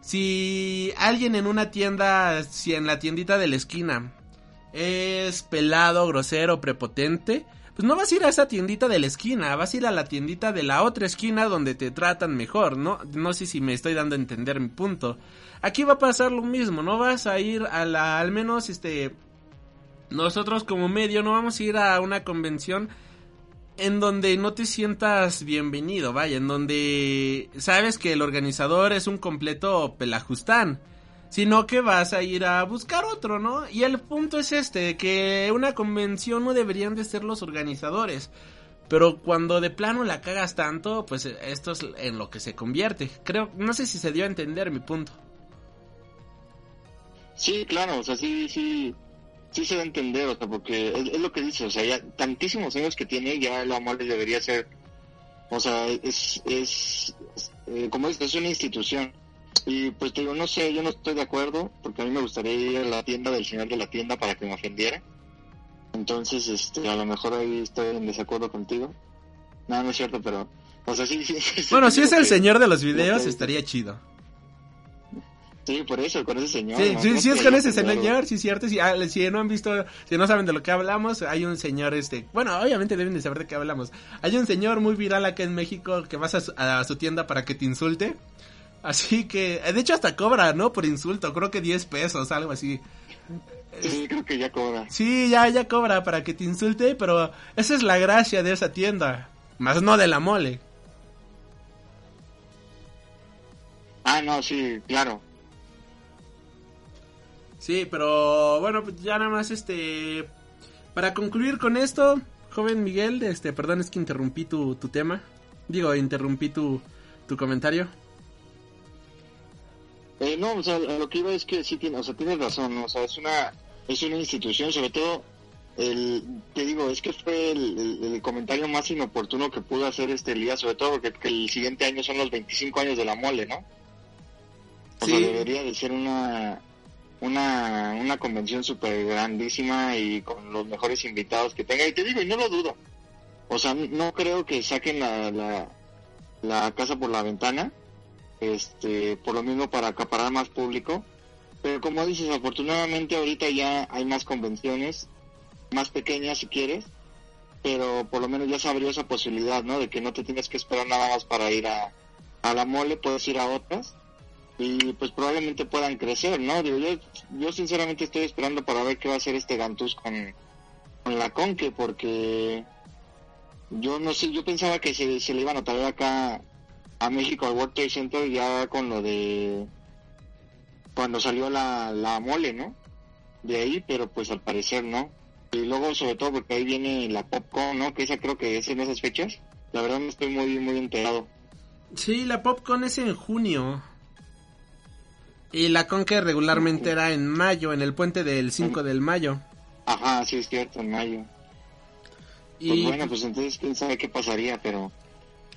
S1: Si alguien en una tienda, si en la tiendita de la esquina es pelado, grosero, prepotente, pues no vas a ir a esa tiendita de la esquina, vas a ir a la tiendita de la otra esquina donde te tratan mejor, ¿no? No sé si me estoy dando a entender mi punto. Aquí va a pasar lo mismo, no vas a ir a la, al menos este, nosotros como medio no vamos a ir a una convención en donde no te sientas bienvenido, vaya, en donde sabes que el organizador es un completo pelajustán, sino que vas a ir a buscar otro, ¿no? Y el punto es este, que una convención no deberían de ser los organizadores, pero cuando de plano la cagas tanto, pues esto es en lo que se convierte. Creo, no sé si se dio a entender mi punto.
S2: Sí, claro, o sea, sí, sí, sí se va a entender, o sea, porque es, es lo que dice, o sea, ya tantísimos años que tiene, ya la mole debería ser, o sea, es, es, eh, como es, es una institución. Y pues te digo, no sé, yo no estoy de acuerdo, porque a mí me gustaría ir a la tienda del señor de la tienda para que me ofendiera. Entonces, este, a lo mejor ahí estoy en desacuerdo contigo. No, no es cierto, pero, o sea, sí, sí. sí
S1: Bueno, si es el
S2: que-
S1: señor de los
S2: lo
S1: videos, estaría chido.
S2: Sí, por eso, con ese señor.
S1: Sí,
S2: ¿no?
S1: sí, es con ese
S2: claro.
S1: señor, sí es cierto. Si, ah, si no han visto, si no saben de lo que hablamos, hay un señor, este, bueno, obviamente deben de saber de qué hablamos. Hay un señor muy viral acá en México que vas a su, a su tienda para que te insulte. Así que, de hecho hasta cobra, ¿no? Por insulto, creo que 10 pesos, algo así.
S2: Sí, creo que ya cobra.
S1: Sí, ya, ya cobra para que te insulte, pero esa es la gracia de esa tienda. Más no de la mole.
S2: Ah, no, sí, claro.
S1: Sí, pero bueno, pues ya nada más este... Para concluir con esto, joven Miguel, este, perdón, es que interrumpí tu, tu tema. Digo, interrumpí tu, tu comentario.
S2: Eh, no, o sea, lo que iba es que sí tiene, o sea, tienes razón, o sea, es una, es una institución, sobre todo, el, te digo, es que fue el, el- el comentario más inoportuno que pudo hacer este Elías, sobre todo porque que el siguiente año son los 25 años de la mole, ¿no? O sea,
S1: Sí.
S2: debería de ser una, una, una convención súper grandísima y con los mejores invitados que tenga, y te digo, y no lo dudo. O sea, no creo que saquen la, la, la casa por la ventana, este, por lo mismo para acaparar más público. Pero como dices, afortunadamente ahorita ya hay más convenciones, más pequeñas si quieres, pero por lo menos ya se abrió esa posibilidad, ¿no? De que no te tienes que esperar nada más para ir a, a la mole, puedes ir a otras y pues probablemente puedan crecer, ¿no? Digo, yo, yo sinceramente estoy esperando para ver qué va a hacer este Gantús con, con la Conque, porque yo no sé, yo pensaba que se, se le iban a traer acá a México al World Trade Center ya con lo de cuando salió la, la mole, ¿no? De ahí, pero pues al parecer no. Y luego sobre todo porque ahí viene la Popcorn, ¿no? Que esa creo que es en esas fechas. La verdad no estoy muy, muy enterado.
S1: Sí, la Popcorn es en junio. Y la Conque regularmente era en mayo, en el puente del 5 del mayo.
S2: Ajá, sí es cierto, en mayo. Pues
S1: Y
S2: bueno, pues entonces quién sabe qué pasaría, pero...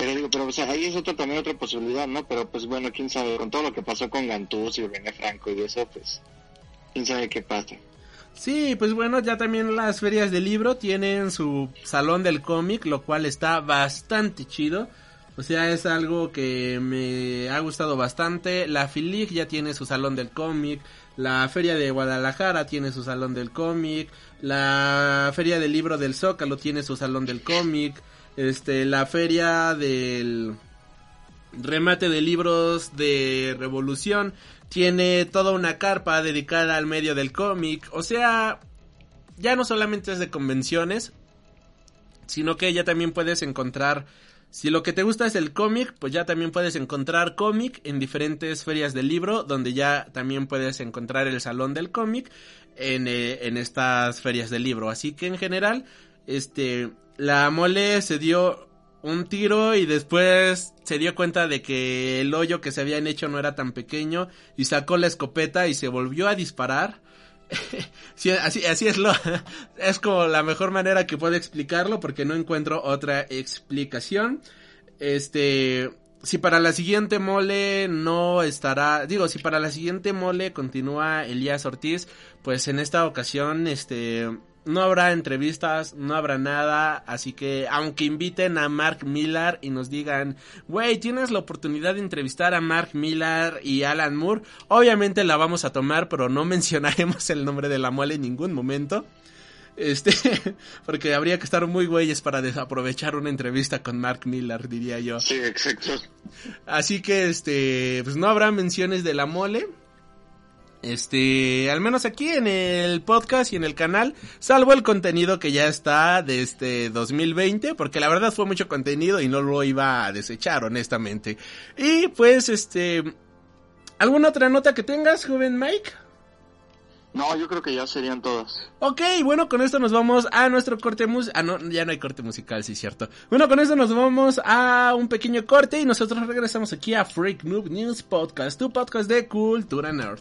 S2: Pero o sea, ahí es otra, también otra posibilidad, ¿no? Pero pues bueno, quién sabe, con todo lo que pasó con Gantús y René Franco y eso, pues... Quién sabe qué pasa.
S1: Sí, pues bueno, ya también las ferias de libro tienen su salón del cómic, lo cual está bastante chido. O sea, es algo que me ha gustado bastante. La Filig ya tiene su salón del cómic. La Feria de Guadalajara tiene su salón del cómic. La Feria del Libro del Zócalo tiene su salón del cómic. Este, la Feria del remate de libros de Revolución tiene toda una carpa dedicada al medio del cómic. O sea, ya no solamente es de convenciones, sino que ya también puedes encontrar, si lo que te gusta es el cómic, pues ya también puedes encontrar cómic en diferentes ferias del libro, donde ya también puedes encontrar el salón del cómic en, eh, en estas ferias del libro. Así que en general, este, la mole se dio un tiro y después se dio cuenta de que el hoyo que se habían hecho no era tan pequeño y sacó la escopeta y se volvió a disparar. Sí, así, así es lo, es como la mejor manera que puedo explicarlo porque no encuentro otra explicación. Este, si para la siguiente mole no estará, digo, si para la siguiente mole continúa Elías Ortiz, pues en esta ocasión, este, no habrá entrevistas, no habrá nada, así que aunque inviten a Mark Millar y nos digan, güey, tienes la oportunidad de entrevistar a Mark Millar y Alan Moore, obviamente la vamos a tomar, pero no mencionaremos el nombre de la mole en ningún momento. Este, porque habría que estar muy güeyes para desaprovechar una entrevista con Mark Millar, diría yo.
S2: Sí, exacto.
S1: Así que, este, pues no habrá menciones de la mole. Este, al menos aquí en el podcast y en el canal, salvo el contenido que ya está de este 2020, porque la verdad fue mucho contenido y no lo iba a desechar, honestamente. Y pues, este, ¿alguna otra nota que tengas, joven Mike?
S2: No, yo creo que ya serían todas.
S1: Ok, bueno, con esto nos vamos a nuestro corte musical. Ah, no, ya no hay corte musical, sí, cierto. Bueno, con esto nos vamos a un pequeño corte y nosotros regresamos aquí a Freak Noob News Podcast, tu podcast de cultura nerd.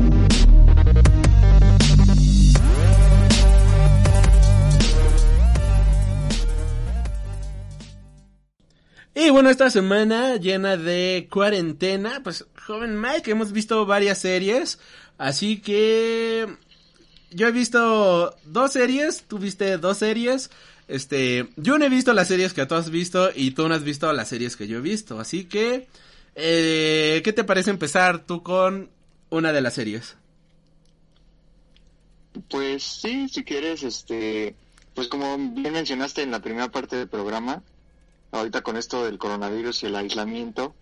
S1: Y bueno, esta semana llena de cuarentena, pues joven Mike, hemos visto varias series, así que yo he visto dos series, tú viste dos series. Este, yo no he visto las series que tú has visto y tú no has visto las series que yo he visto. Así que, eh, ¿qué te parece empezar tú con una de las series?
S2: Pues sí, si quieres, este, pues como bien mencionaste en la primera parte del programa, ahorita con esto del coronavirus y el aislamiento,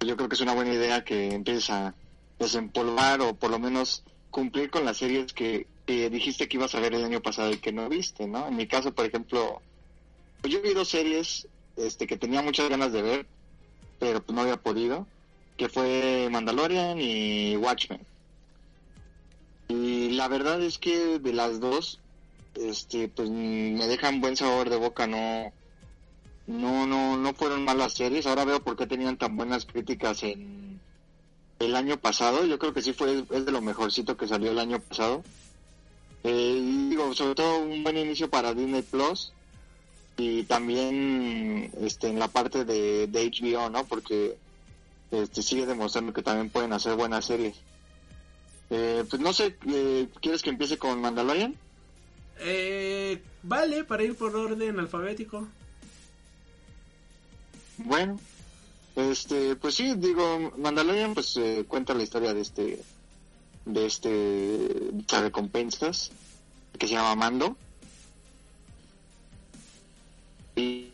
S2: yo creo que es una buena idea que empieces a desempolvar o por lo menos cumplir con las series que, dijiste que ibas a ver el año pasado y que no viste, ¿no? En mi caso, por ejemplo, pues yo vi dos series este, que tenía muchas ganas de ver, pero pues no había podido, que fue Mandalorian y Watchmen. Y la verdad es que de las dos, este, pues me dejan buen sabor de boca, no, no, no, no fueron malas series. Ahora veo por qué tenían tan buenas críticas en el año pasado. Yo creo que sí fue es de lo mejorcito que salió el año pasado. Eh, digo, sobre todo un buen inicio para Disney Plus y también este en la parte de, de HBO, ¿no? Porque este sigue demostrando que también pueden hacer buenas series. Eh, pues no sé, eh, ¿quieres que empiece con Mandalorian?
S1: Eh, vale, para ir por orden alfabético.
S2: Bueno, este, pues sí, digo, Mandalorian pues eh, cuenta la historia de este, de este, recompensas que se llama Mando. Y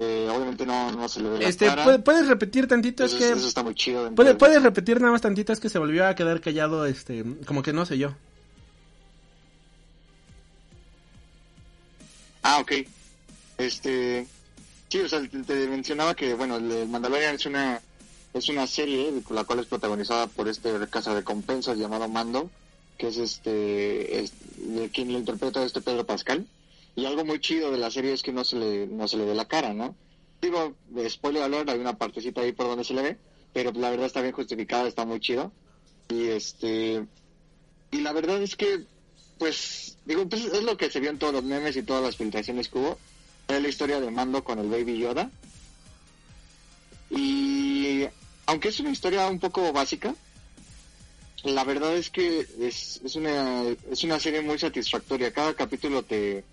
S2: eh, obviamente no, no se le ve la
S1: Este,
S2: cara.
S1: ¿puede- ¿puedes repetir tantito? Es que...
S2: eso está muy chido. dentro
S1: ¿Puede-
S2: del-
S1: ¿Puedes repetir nada más tantito? Es que se volvió a quedar callado, este, como que no sé yo.
S2: Ah, ok. Este, sí, o sea, te, mencionaba que, bueno, el Mandalorian es una, es una serie la cual es protagonizada por este casa de compensas llamado Mando, que es este, es, de quien lo interpreta este Pedro Pascal. Y algo muy chido de la serie es que no se le, no se le ve la cara, ¿no? Digo, spoiler alert, hay una partecita ahí por donde se le ve, pero la verdad está bien justificada, está muy chido. Y este, y la verdad es que pues digo pues es lo que se vio en todos los memes y todas las filtraciones que hubo es la historia de Mando con el Baby Yoda. Y aunque es una historia un poco básica la verdad es que es, es una es una serie muy satisfactoria. Cada capítulo te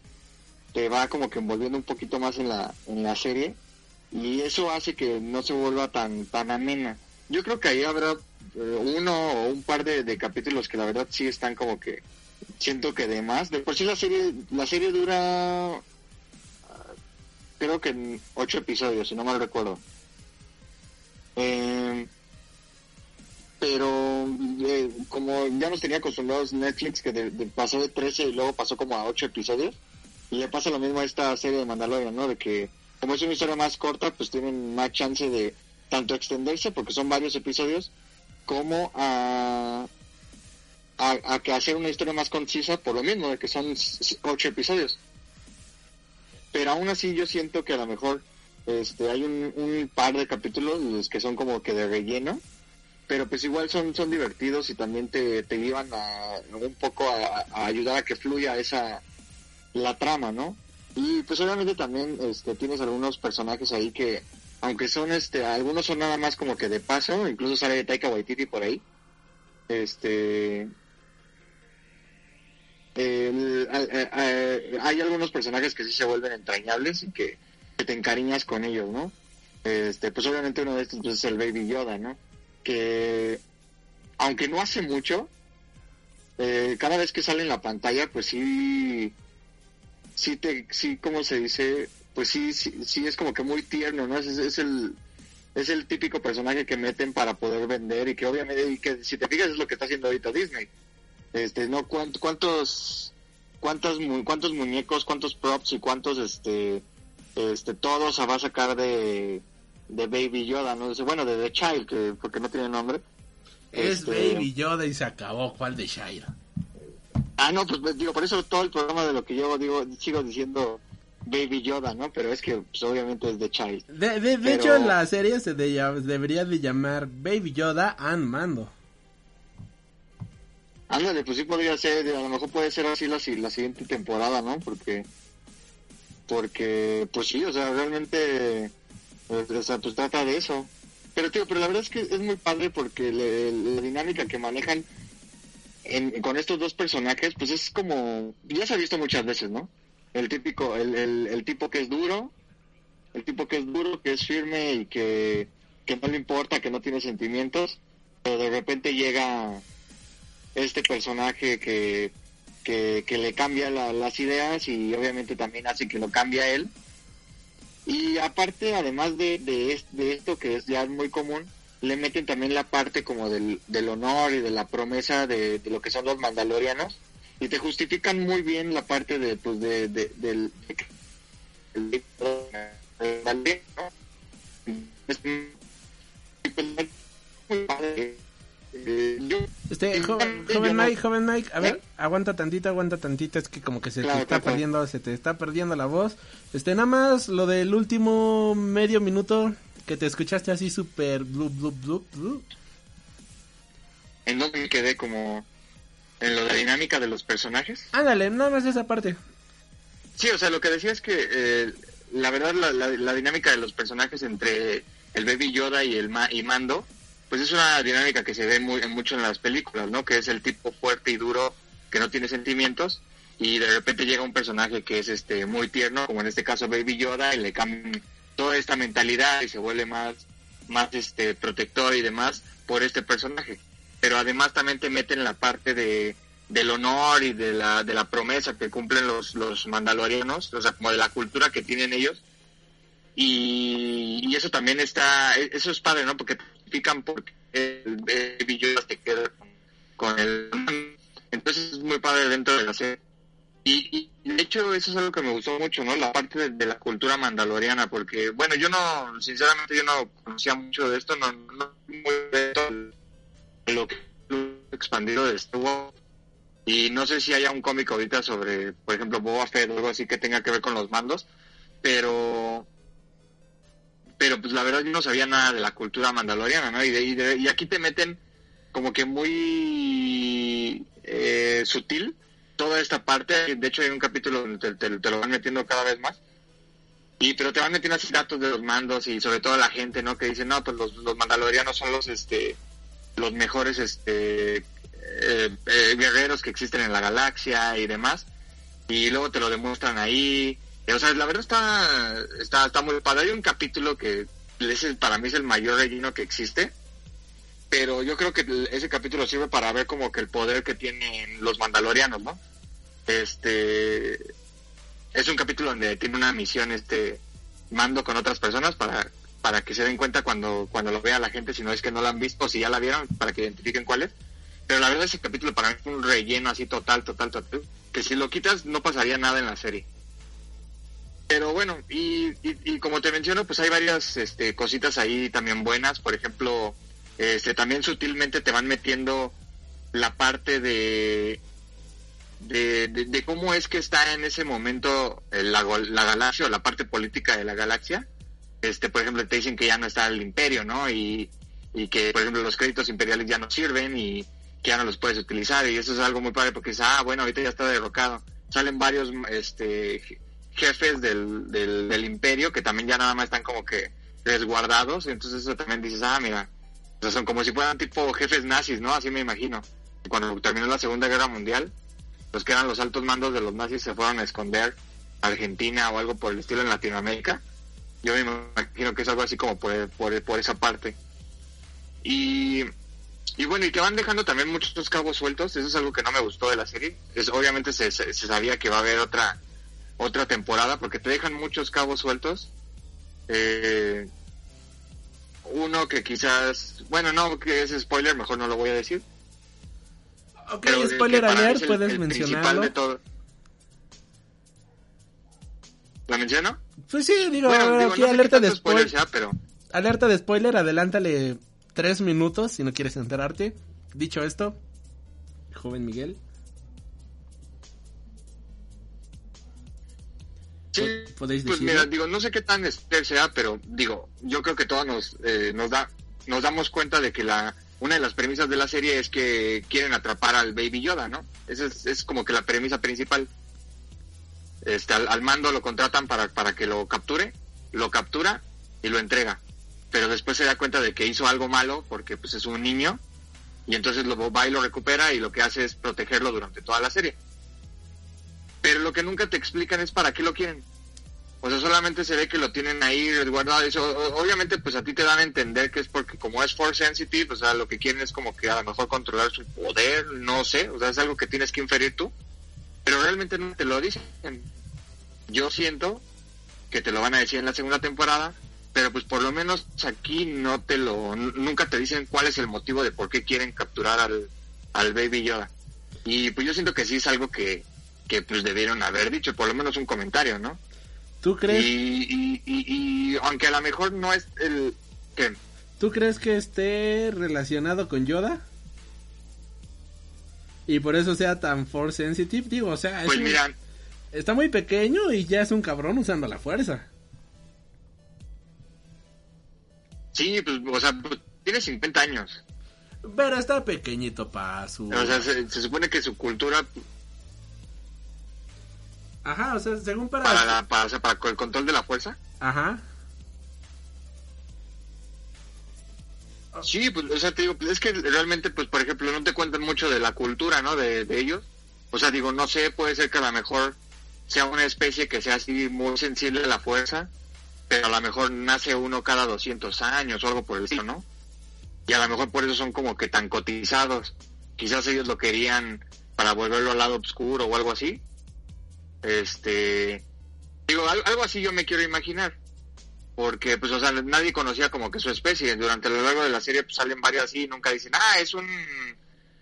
S2: te va como que envolviendo un poquito más en la en la serie. Y eso hace que no se vuelva tan tan amena. Yo creo que ahí habrá eh, uno o un par de, de capítulos que la verdad sí están como que siento que de más. De por sí la serie, la serie dura creo que en ocho episodios, si no mal recuerdo. Eh, pero como ya nos tenía acostumbrados Netflix que de- de- pasó de 13 y luego pasó como a 8 episodios y le pasa lo mismo a esta serie de Mandalorian, ¿no? De que como es una historia más corta, pues tienen más chance de tanto extenderse porque son varios episodios como a a, que hacer una historia más concisa por lo mismo de que son ocho episodios pero aún así yo siento que a lo mejor este hay un, un par de capítulos que son como que de relleno pero pues igual son son divertidos y también te, te llevan a un poco a, ayudar a que fluya esa la trama no y pues obviamente también este tienes algunos personajes ahí que aunque son este algunos son nada más como que de paso incluso sale Taika Waititi por ahí este eh, hay algunos personajes que sí se vuelven entrañables y que, que te encariñas con ellos, ¿no? Este, pues obviamente uno de estos pues, es el Baby Yoda, ¿no? Que aunque no hace mucho, eh, cada vez que sale en la pantalla, pues sí, sí te, sí, como se dice, pues sí, sí, sí es como que muy tierno, ¿no? Es, es el, es el típico personaje que meten para poder vender y que obviamente, y que si te fijas es lo que está haciendo ahorita Disney este no ¿Cuánt- cuántos cuántos cuántos muñecos cuántos props y cuántos este este todos va a sacar de de Baby Yoda no bueno de The Child que porque no tiene nombre
S1: Es
S2: Este,
S1: Baby Yoda y se acabó. ¿Cuál de Shire?
S2: ah no pues pues, digo por eso todo el programa de lo que yo digo sigo diciendo Baby Yoda no pero es que pues, obviamente es The Child
S1: De, de, de
S2: Pero-
S1: hecho, en la serie se de- debería de llamar Baby Yoda and Mando.
S2: Ándale, pues sí podría ser, a lo mejor puede ser así la, la siguiente temporada, ¿no? Porque, porque, pues sí, o sea, realmente, sea, pues trata de eso. Pero, tío, pero la verdad es que es muy padre porque la dinámica que manejan en- con estos dos personajes, pues es como, ya se ha visto muchas veces, ¿no? El típico, el, el, el tipo que es duro, el tipo que es duro, que es firme y que, que no le importa, que no tiene sentimientos, pero de repente llega este personaje que, que, le cambia la- las ideas y obviamente también hace que lo cambie a él. Y aparte, además de, de, de esto que es ya muy común, le meten también la parte como del, del honor y de la promesa de, lo que son los mandalorianos y te justifican muy bien la parte de pues de, de- del. Eh, yo
S1: Este, joven, joven
S2: no-
S1: Mike, joven Mike, a ver,
S2: ¿Eh?
S1: aguanta tantito, aguanta tantito, es que como que se
S2: Claro,
S1: te está
S2: claro,
S1: perdiendo, se te está perdiendo la voz. Este, nada más lo del último medio minuto que te escuchaste así súper blub, blub, blub, blub.
S2: en donde quedé como en lo de la dinámica de los personajes.
S1: Ándale, nada más esa parte.
S2: Sí, o sea, lo que decía es que eh, la verdad la, la- la dinámica de los personajes entre el Baby Yoda y el Ma- y Mando, pues es una dinámica que se ve muy, mucho en las películas, ¿no? Que es el tipo fuerte y duro que no tiene sentimientos y de repente llega un personaje que es este muy tierno, como en este caso Baby Yoda y le cambian toda esta mentalidad y se vuelve más más este protector y demás por este personaje. Pero además también te meten la parte de del honor y de la, de la promesa que cumplen los, los mandalorianos, o sea, como de la cultura que tienen ellos. Y, y eso también está, e- eso es padre, ¿no? Porque te explican por qué el Baby Yoda te queda con, el... Entonces es muy padre dentro de la serie. Y, y de hecho eso es algo que me gustó mucho, ¿no? La parte de, de la cultura mandaloriana, porque, bueno, yo no, sinceramente yo no conocía mucho de esto, no, no muy de lo que expandido de Star Wars. Y no sé si haya un cómic ahorita sobre, por ejemplo, Boba Fett o algo así que tenga que ver con los mandos, pero pero pues la verdad yo no sabía nada de la cultura mandaloriana, ¿no? Y, de, y, de- y aquí te meten como que muy eh, sutil toda esta parte. De hecho hay un capítulo donde te, lo van metiendo cada vez más. Y pero te van metiendo así datos de los mandos y sobre todo la gente, ¿no? Que dice, no, pues los, los mandalorianos son los, este, los mejores, este, eh, eh, guerreros que existen en la galaxia y demás. Y luego te lo demuestran ahí. Eh, O sea, la verdad está, está, está muy padre. Hay un capítulo que ese para mí es el mayor relleno que existe. Pero yo creo que ese capítulo sirve para ver como que el poder que tienen los mandalorianos, ¿no? Este es un capítulo donde tiene una misión este mando con otras personas para para que se den cuenta cuando cuando lo vea la gente si no es que no la han visto si ya la vieron para que identifiquen cuál es pero la verdad ese capítulo para mí fue un relleno así total total total que si lo quitas no pasaría nada en la serie pero bueno y, como te menciono pues hay varias este cositas ahí también buenas por ejemplo este también sutilmente te van metiendo la parte de de, cómo es que está en ese momento eh, la, galaxia o la parte política de la galaxia. Este, por ejemplo, te dicen que ya no está el imperio, ¿no? Y, y que, por ejemplo, los créditos imperiales ya no sirven y que ya no los puedes utilizar. Y eso es algo muy padre porque dices, ah, bueno, ahorita ya está derrocado. Salen varios este, jefes del, del, del imperio que también ya nada más están como que resguardados. Entonces eso también dices, ah, mira, o sea, son como si fueran tipo jefes nazis, ¿no? Así me imagino. Cuando terminó la Segunda Guerra Mundial, los que eran los altos mandos de los nazis se fueron a esconder a Argentina o algo por el estilo en Latinoamérica. Yo me imagino que es algo así como por, por, por esa parte. Y, y bueno, y que van dejando también muchos cabos sueltos, eso es algo que no me gustó de la serie. Es, obviamente se, se, se sabía que va a haber otra otra temporada porque te dejan muchos cabos sueltos. Eh, uno que quizás, bueno, no, que es spoiler, mejor no lo voy a decir.
S1: Ok,
S2: Pero
S1: spoiler alert, puedes
S2: el
S1: mencionarlo.
S2: de todo. ¿La menciono?
S1: Pues sí, digo,
S2: Bueno, digo,
S1: aquí
S2: no
S1: alerta de
S2: spoiler
S1: spoiler.
S2: sea, pero
S1: Alerta de spoiler, adelántale tres minutos si no quieres enterarte. Dicho esto, joven Miguel.
S2: Pues mira, digo, no sé qué tan spoiler sea, pero digo, yo creo que todos nos, eh, nos da, nos damos cuenta de que la, una de las premisas de la serie es que quieren atrapar al Baby Yoda, ¿no? Esa es, es como que la premisa principal. Este, al, al mando lo contratan para, para que lo capture, lo captura y lo entrega. Pero después se da cuenta de que hizo algo malo porque pues es un niño Y entonces lo va y lo recupera y lo que hace es protegerlo durante toda la serie. Pero lo que nunca te explican es para qué lo quieren. O sea, solamente se ve que lo tienen ahí resguardado. Eso, obviamente, pues a ti te dan a entender que es porque como es force sensitive, o sea, lo que quieren es como que a lo mejor controlar su poder, no sé. O sea, es algo que tienes que inferir tú. Pero realmente no te lo dicen. Yo siento que te lo van a decir en la segunda temporada, pero pues por lo menos aquí no te lo, nunca te dicen cuál es el motivo de por qué quieren capturar al, al Baby Yoda. Y pues yo siento que sí es algo que, que pues debieron haber dicho, por lo menos un comentario, ¿no?
S1: ¿Tú crees,
S2: Y, y, y, y aunque a lo mejor no es el que
S1: ¿Tú crees que esté relacionado con Yoda? Y por eso sea tan force sensitive, digo, o sea, es
S2: pues
S1: un-
S2: mira,
S1: está muy pequeño y ya es un cabrón usando la fuerza.
S2: sí, pues, o sea, pues, tiene 50 años.
S1: Pero está pequeñito para su...
S2: O sea, se, se supone que su cultura
S1: Ajá, o sea, según para...
S2: para, la- para, o sea, para el control de la fuerza.
S1: Ajá.
S2: Sí, pues, o sea, te digo, es que realmente, pues, por ejemplo, no te cuentan mucho de la cultura, ¿no? De, de ellos. O sea, digo, no sé, puede ser que a lo mejor sea una especie que sea así muy sensible a la fuerza, pero a lo mejor nace uno cada 200 años o algo por el estilo, ¿no? Y a lo mejor por eso son como que tan cotizados. Quizás ellos lo querían para volverlo al lado oscuro o algo así. Este, digo, al- algo así yo me quiero imaginar porque pues o sea nadie conocía como que su especie durante lo largo de la serie pues salen varias así y nunca dicen ah es un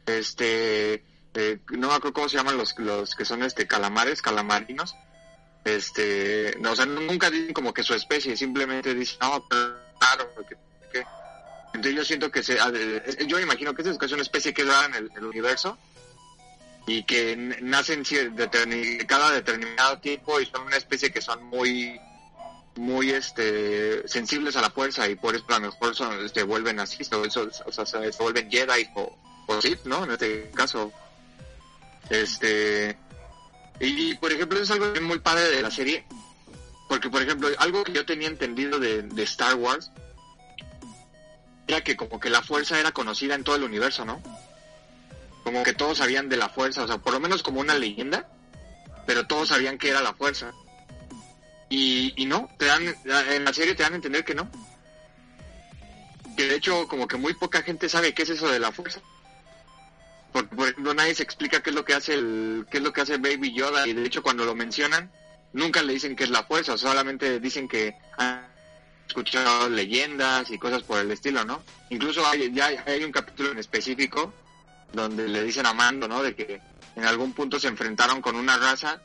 S2: este eh, no me acuerdo cómo se llaman los los que son este calamares calamarinos este no, o sea nunca dicen como que su especie simplemente dicen no claro que, que-". entonces yo siento que se yo imagino que es una especie que rara en el, el universo y que nacen cada determinado tiempo y son una especie que son muy muy este sensibles a la fuerza y por eso a lo mejor son, se vuelven así, eso- o sea, se, se vuelven Jedi o, o Sith, ¿no? En este caso. Este. Y por ejemplo, es algo muy padre de la serie. Porque, por ejemplo, algo que yo tenía entendido de Star Wars era que como que la fuerza era conocida en todo el universo, ¿no? Como que todos sabían de la fuerza, o sea, por lo menos como una leyenda, pero todos sabían que era la fuerza. Y, y no, te dan, en la serie te dan a entender que no. Que de hecho como que muy poca gente sabe qué es eso de la fuerza. Porque por ejemplo nadie se explica qué es lo que hace el, qué es lo que hace Baby Yoda y de hecho cuando lo mencionan nunca le dicen qué es la fuerza, solamente dicen que han escuchado leyendas y cosas por el estilo, ¿no? Incluso hay, ya hay un capítulo en específico donde le dicen a Mando, ¿no? De que en algún punto se enfrentaron con una raza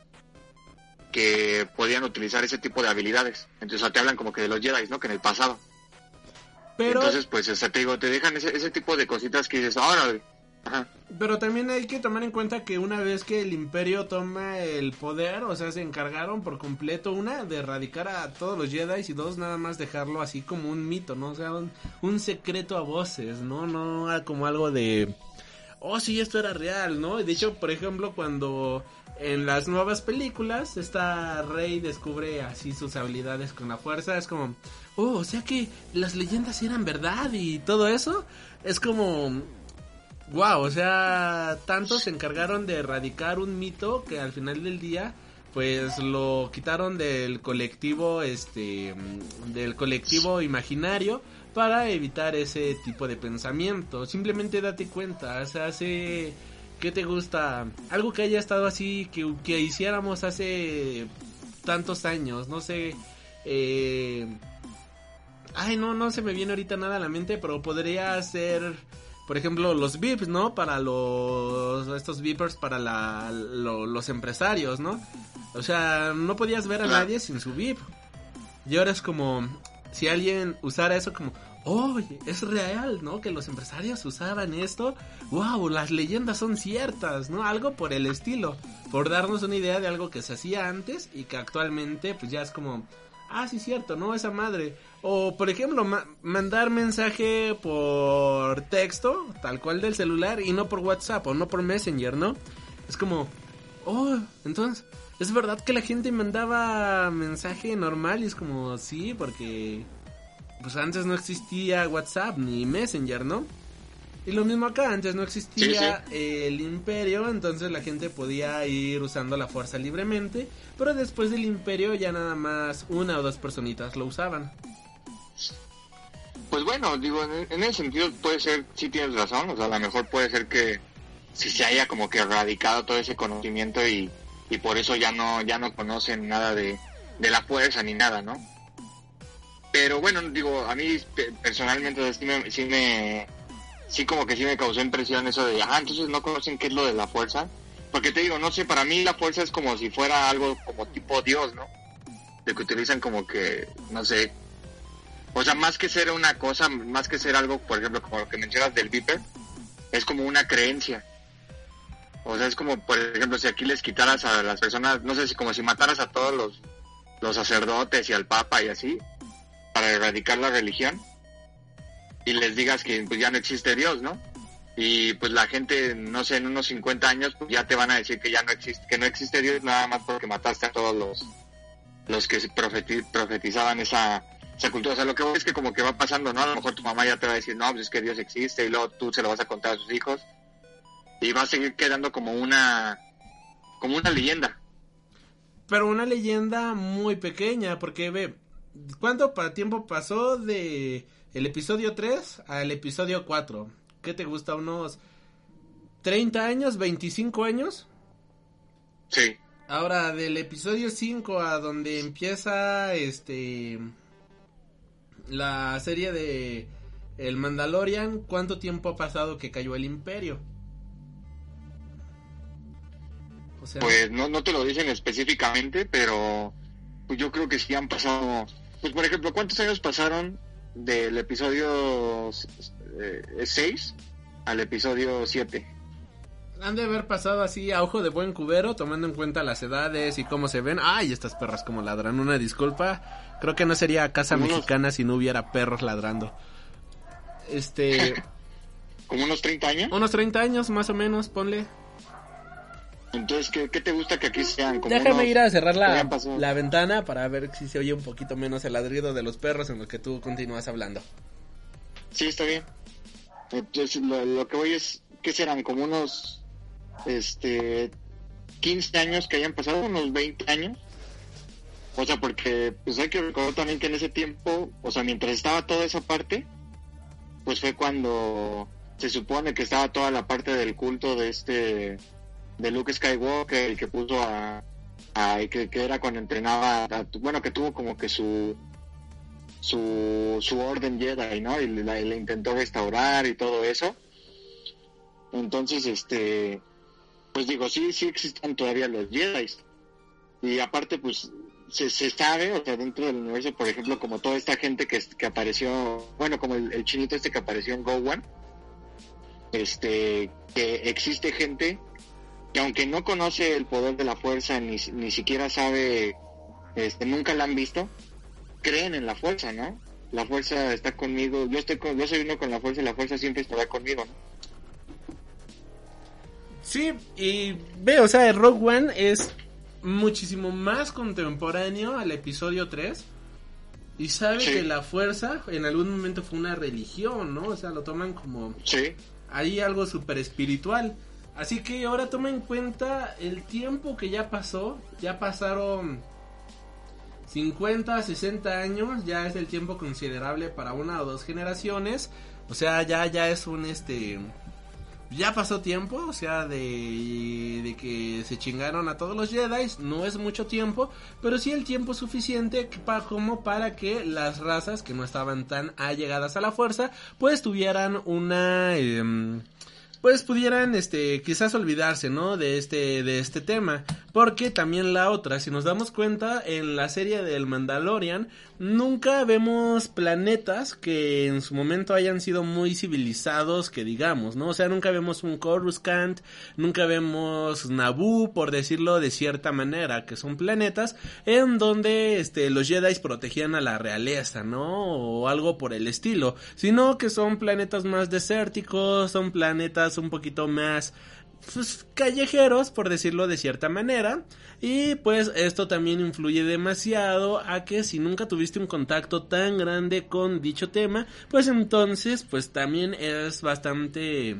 S2: que podían utilizar ese tipo de habilidades. Entonces, o sea, te hablan como que de los Jedi, ¿no? Que en el pasado.
S1: Pero,
S2: Entonces, pues, o sea, te digo, te dejan ese, ese tipo de cositas que dices, ahora, ajá.
S1: pero también hay que tomar en cuenta que una vez que el imperio toma el poder, o sea, se encargaron por completo, una, de erradicar a todos los Jedi y dos, nada más dejarlo así como un mito, ¿no? O sea, un, un secreto a voces, ¿no? No como algo de... Oh, sí, esto era real, ¿no? De hecho, por ejemplo, cuando en las nuevas películas esta Rey descubre así sus habilidades con la fuerza, es como, oh, o sea que las leyendas eran verdad y todo eso, es como, wow, o sea, tanto se encargaron de erradicar un mito que al final del día pues lo quitaron del colectivo este del colectivo imaginario para evitar ese tipo de pensamiento. Simplemente date cuenta, o sea, hace ¿qué te gusta? Algo que haya estado así que, que hiciéramos hace tantos años, no sé eh Ay, no, no se me viene ahorita nada a la mente, pero podría ser, por ejemplo, los VIPs, ¿no? Para los, estos VIPers, para la, lo- los empresarios, ¿no? O sea, no podías ver a nadie sin su VIP. Y ahora es como, si alguien usara eso como, oye, es real, ¿no? Que los empresarios usaban esto. Wow, las leyendas son ciertas, ¿no? Algo por el estilo. Por darnos una idea de algo que se hacía antes y que actualmente pues ya es como, ah, sí, cierto, ¿no? Esa madre. O, por ejemplo, ma- mandar mensaje por texto, tal cual del celular, y no por WhatsApp o no por Messenger, ¿no? Es como, oh, entonces, ¿es verdad que la gente mandaba mensaje normal? Y es como, sí, porque, pues antes no existía WhatsApp ni Messenger, ¿no? Y lo mismo acá, antes no existía el imperio, entonces la gente podía ir usando la fuerza libremente, pero después del imperio ya nada más una o dos personitas lo usaban.
S2: Pues bueno, digo, en, en ese sentido puede ser, sí tienes razón, o sea, a lo mejor puede ser que si se haya como que erradicado todo ese conocimiento y, y por eso ya no, ya no conocen nada de, de la fuerza ni nada, ¿no? Pero bueno, digo, a mí pe- personalmente sí me, sí me, sí como que sí me causó impresión eso de, ah, entonces no conocen qué es lo de la fuerza. Porque te digo, no sé, para mí la fuerza es como si fuera algo como tipo Dios, ¿no? De que utilizan como que, no sé, o sea, más que ser una cosa, más que ser algo, por ejemplo, como lo que mencionas del Viper, es como una creencia. O sea, es como, por ejemplo, si aquí les quitaras a las personas, no sé si como si mataras a todos los, los sacerdotes y al papa y así, para erradicar la religión, y les digas que pues, ya no existe Dios, ¿no? Y pues la gente, no sé, en unos 50 años, pues ya te van a decir que ya no existe, que no existe Dios nada más porque mataste a todos los, los que profeti- profetizaban esa, esa cultura. O sea, lo que es que como que va pasando, ¿no? A lo mejor tu mamá ya te va a decir, no, pues es que Dios existe, y luego tú se lo vas a contar a sus hijos, y va a seguir quedando como una, como una leyenda.
S1: Pero una leyenda muy pequeña, porque ve, ¿cuánto tiempo pasó de el episodio 3 al episodio 4? ¿Qué te gusta? ¿Unos 30 años? ¿25 años?
S2: Sí.
S1: Ahora, del episodio 5 a donde empieza este la serie de El Mandalorian, ¿cuánto tiempo ha pasado que cayó el imperio? O sea,
S2: Pues no, no te lo dicen específicamente, pero pues yo creo que sí han pasado. Pues por ejemplo, ¿cuántos años pasaron del episodio 6 al episodio 7?
S1: han de haber pasado así a ojo de buen cubero, tomando en cuenta las edades y cómo se ven. Ay, estas perras como ladran, una disculpa. Creo que no sería casa mexicana si no hubiera perros ladrando. Este,
S2: ¿Como unos 30 años?
S1: unos 30 años más o menos, ponle.
S2: Entonces, ¿qué, qué te gusta que aquí sean? Como
S1: Déjame
S2: unos-
S1: ir a cerrar la, la ventana para ver si se oye un poquito menos el ladrido de los perros en lo que tú continúas hablando.
S2: Sí, está bien. Entonces, lo, lo que voy es, ¿qué serán? Como unos, este, 15 años que hayan pasado, unos 20 años. O sea, porque, pues hay que recordar también que en ese tiempo, o sea, mientras estaba toda esa parte, pues fue cuando se supone que estaba toda la parte del culto de este, de Luke Skywalker, y que puso a, que, que era cuando entrenaba, bueno, que tuvo como que su, su, su orden Jedi, ¿no? Y la intentó restaurar y todo eso. Entonces, este, pues digo, sí, sí existen todavía los Jedi. Y aparte, pues, se, se sabe, o sea, dentro del universo, por ejemplo, como toda esta gente que, que apareció, bueno, como el, el chinito este que apareció en Go One, este, que existe gente que aunque no conoce el poder de la fuerza, ni, ni siquiera sabe, este, nunca la han visto, creen en la fuerza, ¿no? La fuerza está conmigo, yo estoy con, yo soy uno con la fuerza y la fuerza siempre estará conmigo, ¿no?
S1: Sí, y ve, o sea, Rogue One es muchísimo más contemporáneo al episodio 3. Y sabe
S2: Sí.
S1: que la fuerza en algún momento fue una religión, ¿no? O sea, lo toman como
S2: Sí,
S1: ahí algo súper espiritual. Así que ahora toma en cuenta el tiempo que ya pasó. Ya pasaron 50, 60 años. Ya es el tiempo considerable para una o dos generaciones. O sea, ya, ya es un este... Ya pasó tiempo, o sea, de, de que se chingaron a todos los Jedi, no es mucho tiempo, pero sí el tiempo suficiente pa- como para que las razas que no estaban tan allegadas a la fuerza, pues tuvieran una... em, pues pudieran este quizás olvidarse no de este de este tema. Porque también la otra si nos damos cuenta en la serie del Mandalorian nunca vemos planetas que en su momento hayan sido muy civilizados que digamos no o sea nunca vemos un Coruscant nunca vemos Naboo por decirlo de cierta manera que son planetas en donde este los Jedi protegían a la realeza no o algo por el estilo sino que son planetas más desérticos son planetas un poquito más pues, callejeros, por decirlo de cierta manera. Y pues esto también influye demasiado a que si nunca tuviste un contacto tan grande con dicho tema, pues entonces pues también es bastante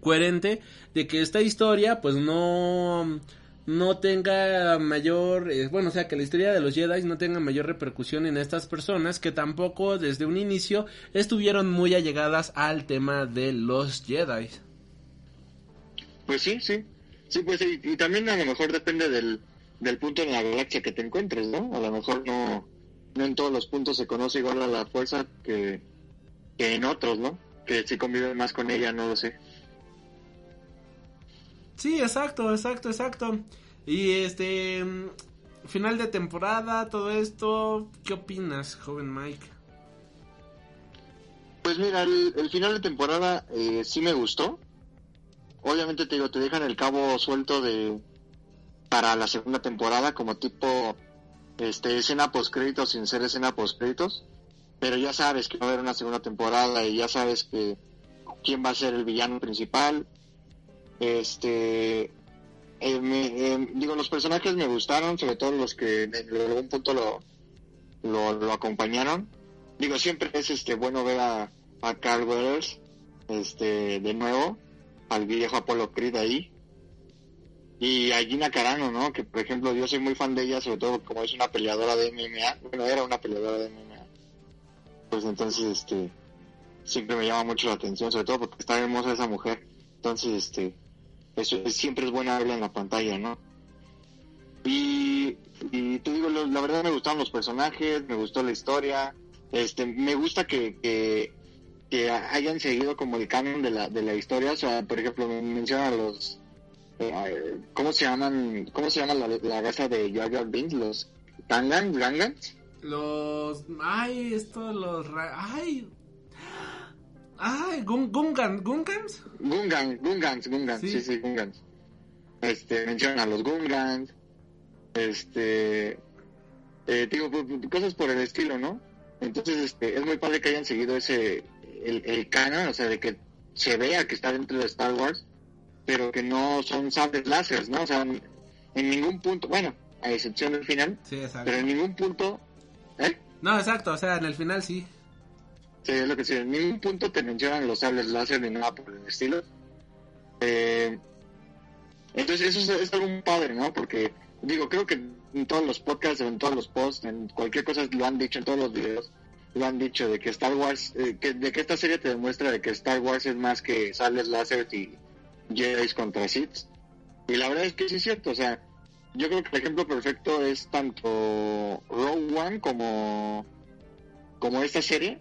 S1: coherente de que esta historia pues no no tenga mayor, eh, bueno, o sea, que la historia de los Jedi no tenga mayor repercusión en estas personas que tampoco desde un inicio estuvieron muy allegadas al tema de los Jedi.
S2: Pues sí, sí. Sí, pues sí. Y también a lo mejor depende del, del punto en la galaxia que te encuentres, ¿no? A lo mejor no, no en todos los puntos se conoce igual a la fuerza que, que en otros, ¿no? Que si conviven más con ella, no lo sé.
S1: Sí, exacto, exacto, exacto. Y este final de temporada, todo esto, ¿qué opinas, joven Mike?
S2: Pues mira, el, el final de temporada eh, sí me gustó. Obviamente te digo, te dejan el cabo suelto de para la segunda temporada como tipo este escena post créditos sin ser escena post créditos, pero ya sabes que va a haber una segunda temporada y ya sabes que quién va a ser el villano principal. Este eh, me- eh, digo, los personajes me gustaron, sobre todo los que en algún punto lo, lo, acompañaron. Digo, siempre es este bueno ver a, a Carl Weathers este, de nuevo, al viejo Apollo Creed ahí. Y a Gina Carano, ¿no? Que por ejemplo yo soy muy fan de ella, sobre todo como es una peleadora de MMA. Bueno, era una peleadora de MMA. Pues entonces, este, siempre me llama mucho la atención, sobre todo porque está hermosa esa mujer. Entonces, este, eso es- siempre es buena verla en la pantalla, ¿no? Y, y te digo, la verdad me gustaron los personajes, me gustó la historia, este, me gusta que, que, hayan seguido como el canon de la, de la historia, o sea, por ejemplo, me mencionan los, eh, ¿cómo se llaman, cómo se llama la, la de Jar Jar Binks? Los Tangan?
S1: Los. Ay, esto, los. Ay. Ay, Gun- Gungan, Gungans.
S2: Gungan, Gungans, Gungans,
S1: Sí.
S2: sí, sí, Gungans. Este, mencionan a los Gungans, este, eh, digo, pues, cosas por el estilo, ¿no? Entonces, este, es muy padre que hayan seguido ese, el, el canon, o sea, de que se vea que está dentro de Star Wars, pero que no son sables láseres, ¿no? O sea, en, en ningún punto, bueno, a excepción del final,
S1: Sí, exacto.
S2: pero en ningún punto, ¿eh?
S1: No, exacto, o sea, en el final sí.
S2: Sí, es lo que sí. En ningún punto te mencionan los sables láser ni nada por el estilo. Eh, entonces, eso es, algo muy padre, ¿no? Porque, digo, creo que en todos los podcasts, en todos los posts, en cualquier cosa lo han dicho, en todos los videos, lo han dicho, de que Star Wars, eh, que, de que esta serie te demuestra de que Star Wars es más que sables láser y Jedi contra Sith. Y la verdad es que sí es cierto, o sea, yo creo que el ejemplo perfecto es tanto Rogue One como, como esta serie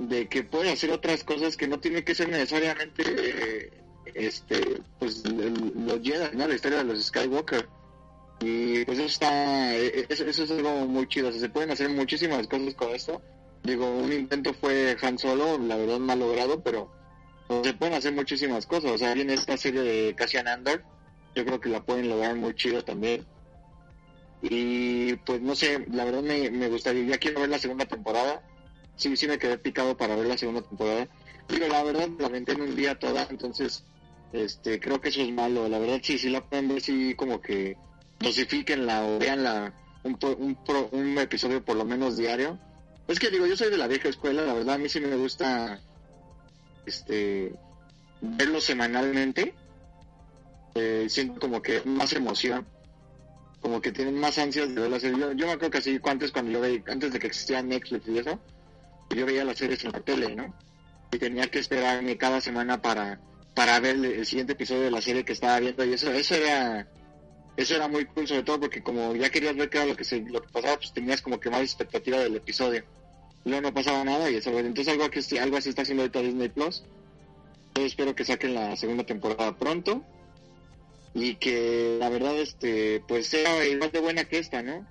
S2: de que puede hacer otras cosas que no tiene que ser necesariamente eh, este pues los Jedi, ¿no? La historia de los Skywalker. Y pues eso está eh, eso, eso es algo muy chido, se pueden hacer muchísimas cosas con esto. Digo, un intento fue Han Solo, la verdad mal logrado, pero pues, se pueden hacer muchísimas cosas. O sea, viene esta serie de Cassian Andor, yo creo que la pueden lograr muy chido también. Y pues no sé, la verdad me, me gustaría, ya quiero ver la segunda temporada. Sí, sí me quedé picado para ver la segunda temporada. Digo, la verdad, la aventé en un día toda, entonces este creo que eso es malo. La verdad, sí, sí la pueden ver, sí, como que dosifiquenla o veanla un, un, un episodio por lo menos diario. Es que digo, yo soy de la vieja escuela, la verdad, a mí sí me gusta este verlo semanalmente. Eh, siento como que más emoción como que tienen más ansias de ver la. Yo, yo me acuerdo que así antes cuando yo veía, antes de que existía Netflix y eso, yo veía las series en la tele, ¿no? Y tenía que esperarme cada semana para, para ver el, siguiente episodio de la serie que estaba viendo y eso, eso era, eso era muy cool, sobre todo porque como ya querías ver qué era lo que se, lo que pasaba, pues tenías como que más expectativa del episodio. Luego no pasaba nada y eso, entonces algo que algo así está haciendo ahorita Disney Plus. Yo espero que saquen la segunda temporada pronto y que la verdad este pues sea igual de buena que esta no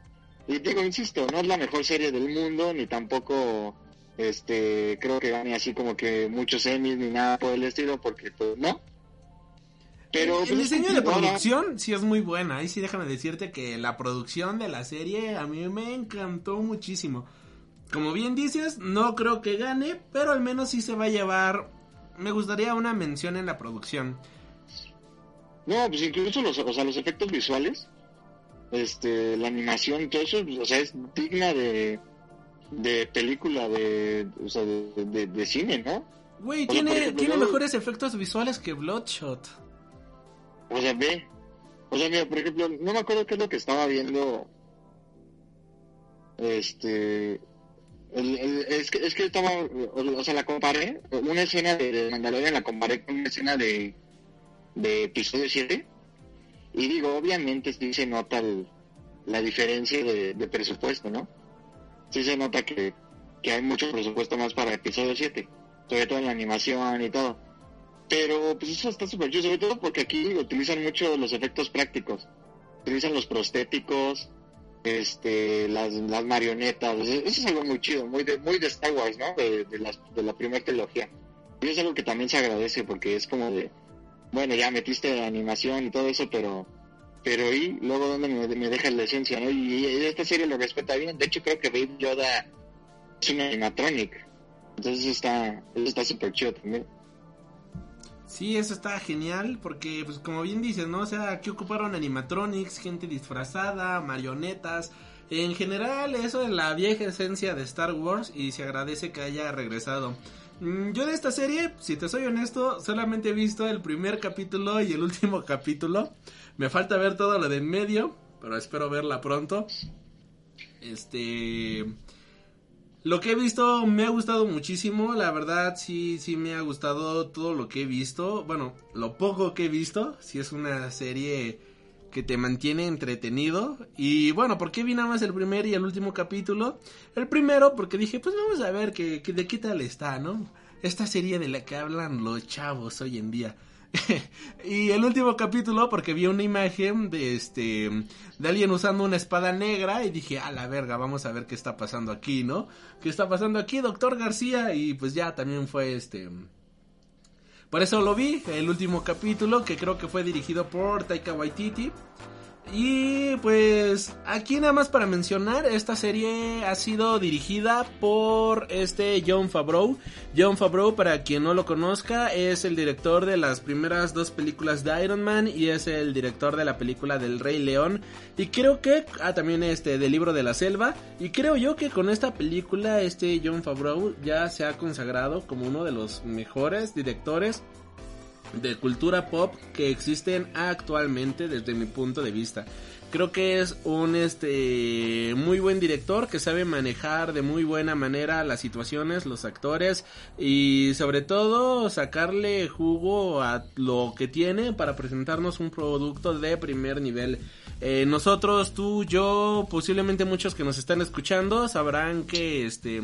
S2: y digo insisto no es la mejor serie del mundo ni tampoco este creo que gane así como que muchos Emmys ni nada por el estilo porque pues no pero
S1: el
S2: pues, es
S1: diseño de producción sí es muy buena. Ahí sí déjame decirte que la producción de la serie a mí me encantó muchísimo. Como bien dices, no creo que gane, pero al menos sí se va a llevar me gustaría una mención en la producción.
S2: No, pues incluso los, o sea, los efectos visuales, este, la animación, todo eso, o sea, es digna de, de película de, o sea, de, de- de cine, ¿no?
S1: Güey, tiene,
S2: ejemplo,
S1: tiene
S2: yo-
S1: mejores efectos visuales que Bloodshot.
S2: O sea, ve. O sea, mira, por ejemplo, no me acuerdo qué es lo que estaba viendo. Este. el- el- es, que, es que estaba. O, o sea, la comparé. Una escena de, de Mandalorian la comparé con una escena de. De episodio 7. Y digo, obviamente sí se nota el- la diferencia de, de presupuesto, ¿no? Sí se nota que, que hay mucho presupuesto más para episodio 7. Sobre todo en la animación y todo. Pero pues eso está súper chido, sobre todo porque aquí utilizan mucho los efectos prácticos. Utilizan los prostéticos, este, las, las marionetas. Eso es algo muy chido, muy de, muy de Star ¿no? De, de, de la primera trilogía. Y es algo que también se agradece porque es como de, bueno, ya metiste animación y todo eso, pero, pero y luego donde me, me deja la esencia, ¿no? Y, esta serie lo respeta bien. De hecho, creo que Baby Yoda es un animatronic. Entonces está, eso está súper chido también.
S1: Sí, eso está genial porque, pues como bien dices, ¿no? O sea, aquí ocuparon animatronics, gente disfrazada, marionetas. En general, eso es la vieja esencia de Star Wars y se agradece que haya regresado. Mm, Yo de esta serie, si te soy honesto, solamente he visto el primer capítulo y el último capítulo. Me falta ver todo lo de en medio, pero espero verla pronto. Este... Lo que he visto me ha gustado muchísimo, la verdad sí, sí me ha gustado todo lo que he visto, bueno, lo poco que he visto, sí es una serie que te mantiene entretenido y bueno, ¿por qué vi nada más el primer y el último capítulo? El primero porque dije, pues vamos a ver que, que de qué tal está, ¿no? Esta serie de la que hablan los chavos hoy en día. y el último capítulo porque vi una imagen de este de alguien usando una espada negra y dije, a la verga, vamos a ver qué está pasando aquí, ¿no? ¿Qué está pasando aquí, doctor García? Y pues ya también fue este por eso lo vi, el último capítulo que creo que fue dirigido por Taika Waititi. Y pues aquí nada más para mencionar, esta serie ha sido dirigida por este John Favreau. John Favreau, para quien no lo conozca, es el director de las primeras dos películas de Iron Man y es el director de la película del Rey León. Y creo que, ah, también este, del libro de la selva. Y creo yo que con esta película, este John Favreau ya se ha consagrado como uno de los mejores directores de cultura pop que existen actualmente desde mi punto de vista. Creo que es un este muy buen director que sabe manejar de muy buena manera las situaciones, los actores y sobre todo sacarle jugo a lo que tiene para presentarnos un producto de primer nivel. Eh, nosotros, tú, yo, posiblemente muchos que nos están escuchando sabrán que este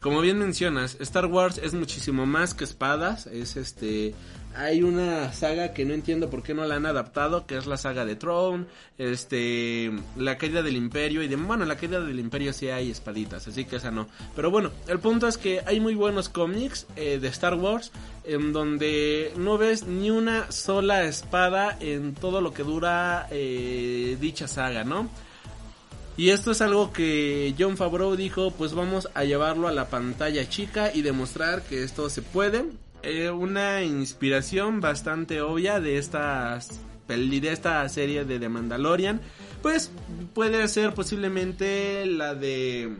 S1: como bien mencionas, Star Wars es muchísimo más que espadas, es este hay una saga que no entiendo por qué no la han adaptado, que es la saga de Throne, este, la caída del imperio y de, bueno, en la caída del imperio sí hay espaditas, así que esa no. Pero bueno, el punto es que hay muy buenos cómics eh, de Star Wars en donde no ves ni una sola espada en todo lo que dura eh, dicha saga, ¿no? Y esto es algo que John Favreau dijo, pues vamos a llevarlo a la pantalla chica y demostrar que esto se puede. Eh, una inspiración bastante obvia de estas de esta serie de The Mandalorian, pues puede ser posiblemente la de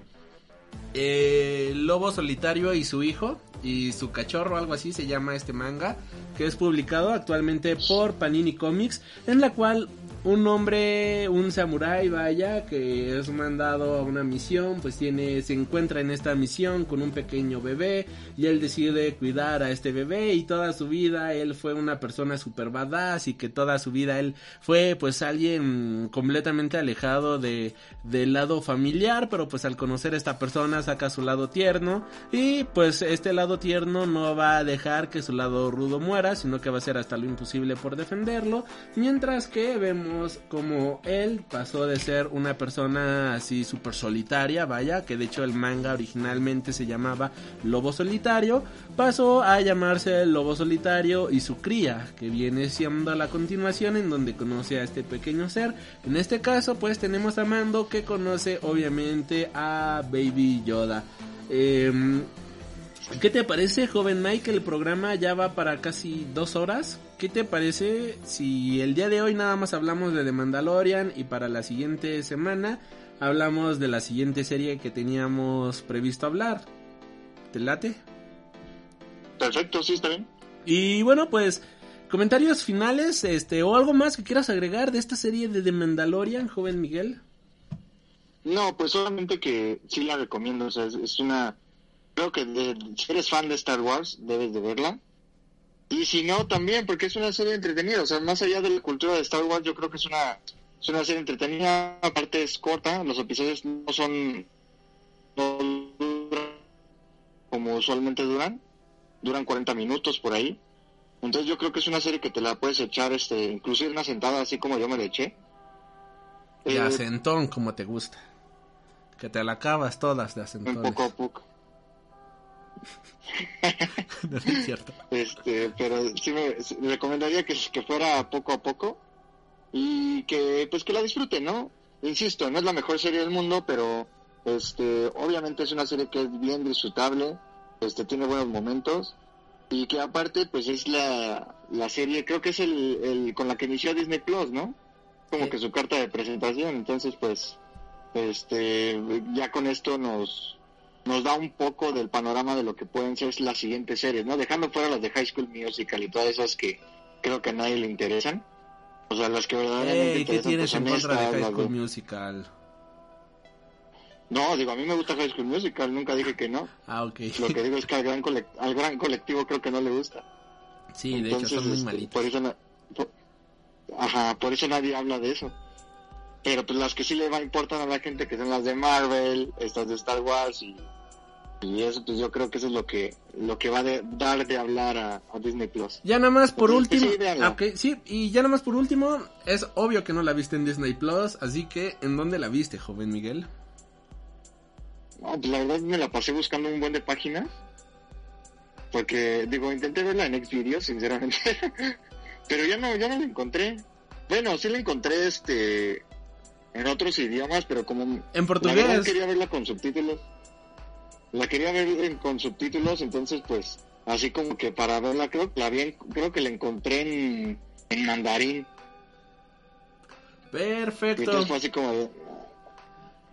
S1: eh, Lobo Solitario y su hijo y su cachorro, algo así se llama este manga, que es publicado actualmente por Panini Comics, en la cual un hombre, un samurái, vaya, que es mandado a una misión, pues tiene, se encuentra en esta misión con un pequeño bebé y él decide cuidar a este bebé y toda su vida él fue una persona super badass y que toda su vida él fue pues alguien completamente alejado de del lado familiar, pero pues al conocer a esta persona saca su lado tierno y pues este lado tierno no va a dejar que su lado rudo muera, sino que va a hacer hasta lo imposible por defenderlo, mientras que vemos como él pasó de ser una persona así súper solitaria, vaya, que de hecho el manga originalmente se llamaba Lobo Solitario, pasó a llamarse Lobo Solitario y su cría, que viene siendo la continuación en donde conoce a este pequeño ser. En este caso, pues tenemos a Mando que conoce obviamente a Baby Yoda. Em, ¿Qué te parece, joven Mike? El programa ya va para casi dos horas. ¿Qué te parece si el día de hoy nada más hablamos de The Mandalorian y para la siguiente semana hablamos de la siguiente serie que teníamos previsto hablar? ¿Te late?
S2: Perfecto, sí, está bien.
S1: Y bueno, pues comentarios finales, este, o algo más que quieras agregar de esta serie de The Mandalorian, joven Miguel.
S2: No, pues solamente que sí la recomiendo, o sea, es, es una... Creo que de- si eres fan de Star Wars, debes de verla. Y si no, también, porque es una serie entretenida, o sea, más allá de la cultura de Star Wars, yo creo que es una, es una serie entretenida, aparte es corta, los episodios no son... no duran como usualmente duran, duran 40 minutos por ahí. Entonces yo creo que es una serie que te la puedes echar, este, inclusive una sentada así como yo me la eché.
S1: De
S2: Eh,
S1: acentón, como te gusta. Que te la acabas todas de
S2: un
S1: acentón.
S2: poco a poco.
S1: no es cierto.
S2: Este, pero sí me recomendaría que, que fuera poco a poco y que pues que la disfruten, ¿no? Insisto, no es la mejor serie del mundo, pero este, obviamente es una serie que es bien disfrutable, este, tiene buenos momentos y que aparte pues es la, la serie, creo que es el, el con la que inició Disney Plus, ¿no? Como
S1: Sí.
S2: que su carta de presentación, entonces pues este, ya con esto nos nos da un poco del panorama de lo que pueden ser las siguientes series, ¿no? Dejando fuera las de High School Musical y todas esas que creo que a nadie le interesan. O sea, las que verdaderamente
S1: Ey, ¿qué tienes
S2: pues,
S1: en contra de
S2: estas,
S1: High School
S2: de-
S1: Musical?
S2: No, digo, a mí me gusta High School Musical, nunca dije que no.
S1: Ah, ok.
S2: Lo que digo es que al gran, colec- al gran colectivo creo que no le gusta.
S1: Sí, de hecho son muy
S2: este,
S1: malitos.
S2: Por eso, na- por- ajá, por eso nadie habla de eso. Pero pues las que sí le va importan a la gente, que son las de Marvel, estas de Star Wars y, y eso, pues yo creo que eso es lo que lo que va a de- dar de hablar a, a Disney Plus.
S1: Ya nada más por último,
S2: sí, véanla.
S1: ah, ok, sí, y ya nada más por último, es obvio que no la viste en Disney Plus, así que ¿en dónde la viste, joven Miguel?
S2: No, pues la verdad me la pasé buscando un buen de páginas. Porque, digo, intenté verla en Xvideos, sinceramente. Pero ya no, ya no la encontré. Bueno, sí la encontré este en otros idiomas, pero como
S1: En
S2: la
S1: portugués.
S2: quería verla con subtítulos. La quería ver con subtítulos, entonces pues así como que para verla creo que la vi creo que la encontré en, en mandarín. Y
S1: Perfecto.
S2: entonces fue así como de...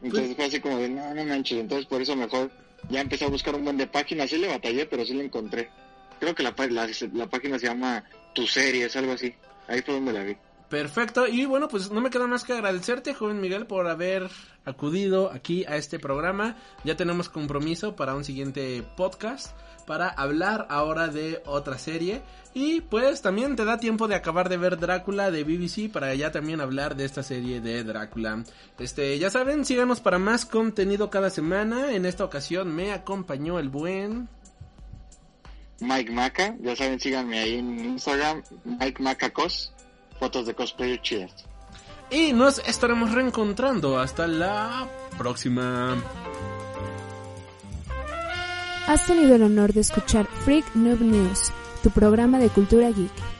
S2: Entonces fue así como de, no, no manches. Entonces por eso mejor ya empecé a buscar un buen de páginas. Sí le batallé, pero sí la encontré. Creo que la, la, la página se llama Tu Series, algo así. Ahí fue donde la vi.
S1: Perfecto, y bueno, pues no me queda más que agradecerte, joven Miguel, por haber acudido aquí a este programa. Ya tenemos compromiso para un siguiente podcast para hablar ahora de otra serie. Y pues también te da tiempo de acabar de ver Drácula de BBC para ya también hablar de esta serie de Drácula. Este, ya saben, síganos para más contenido cada semana. En esta ocasión me acompañó el buen...
S2: Mike Maca, ya saben, síganme ahí en Instagram. Mike Maca Cos. Fotos de cosplay chidas.
S1: Y nos estaremos reencontrando. Hasta la próxima.
S4: Has tenido el honor de escuchar Freak Noob News, tu programa de cultura geek.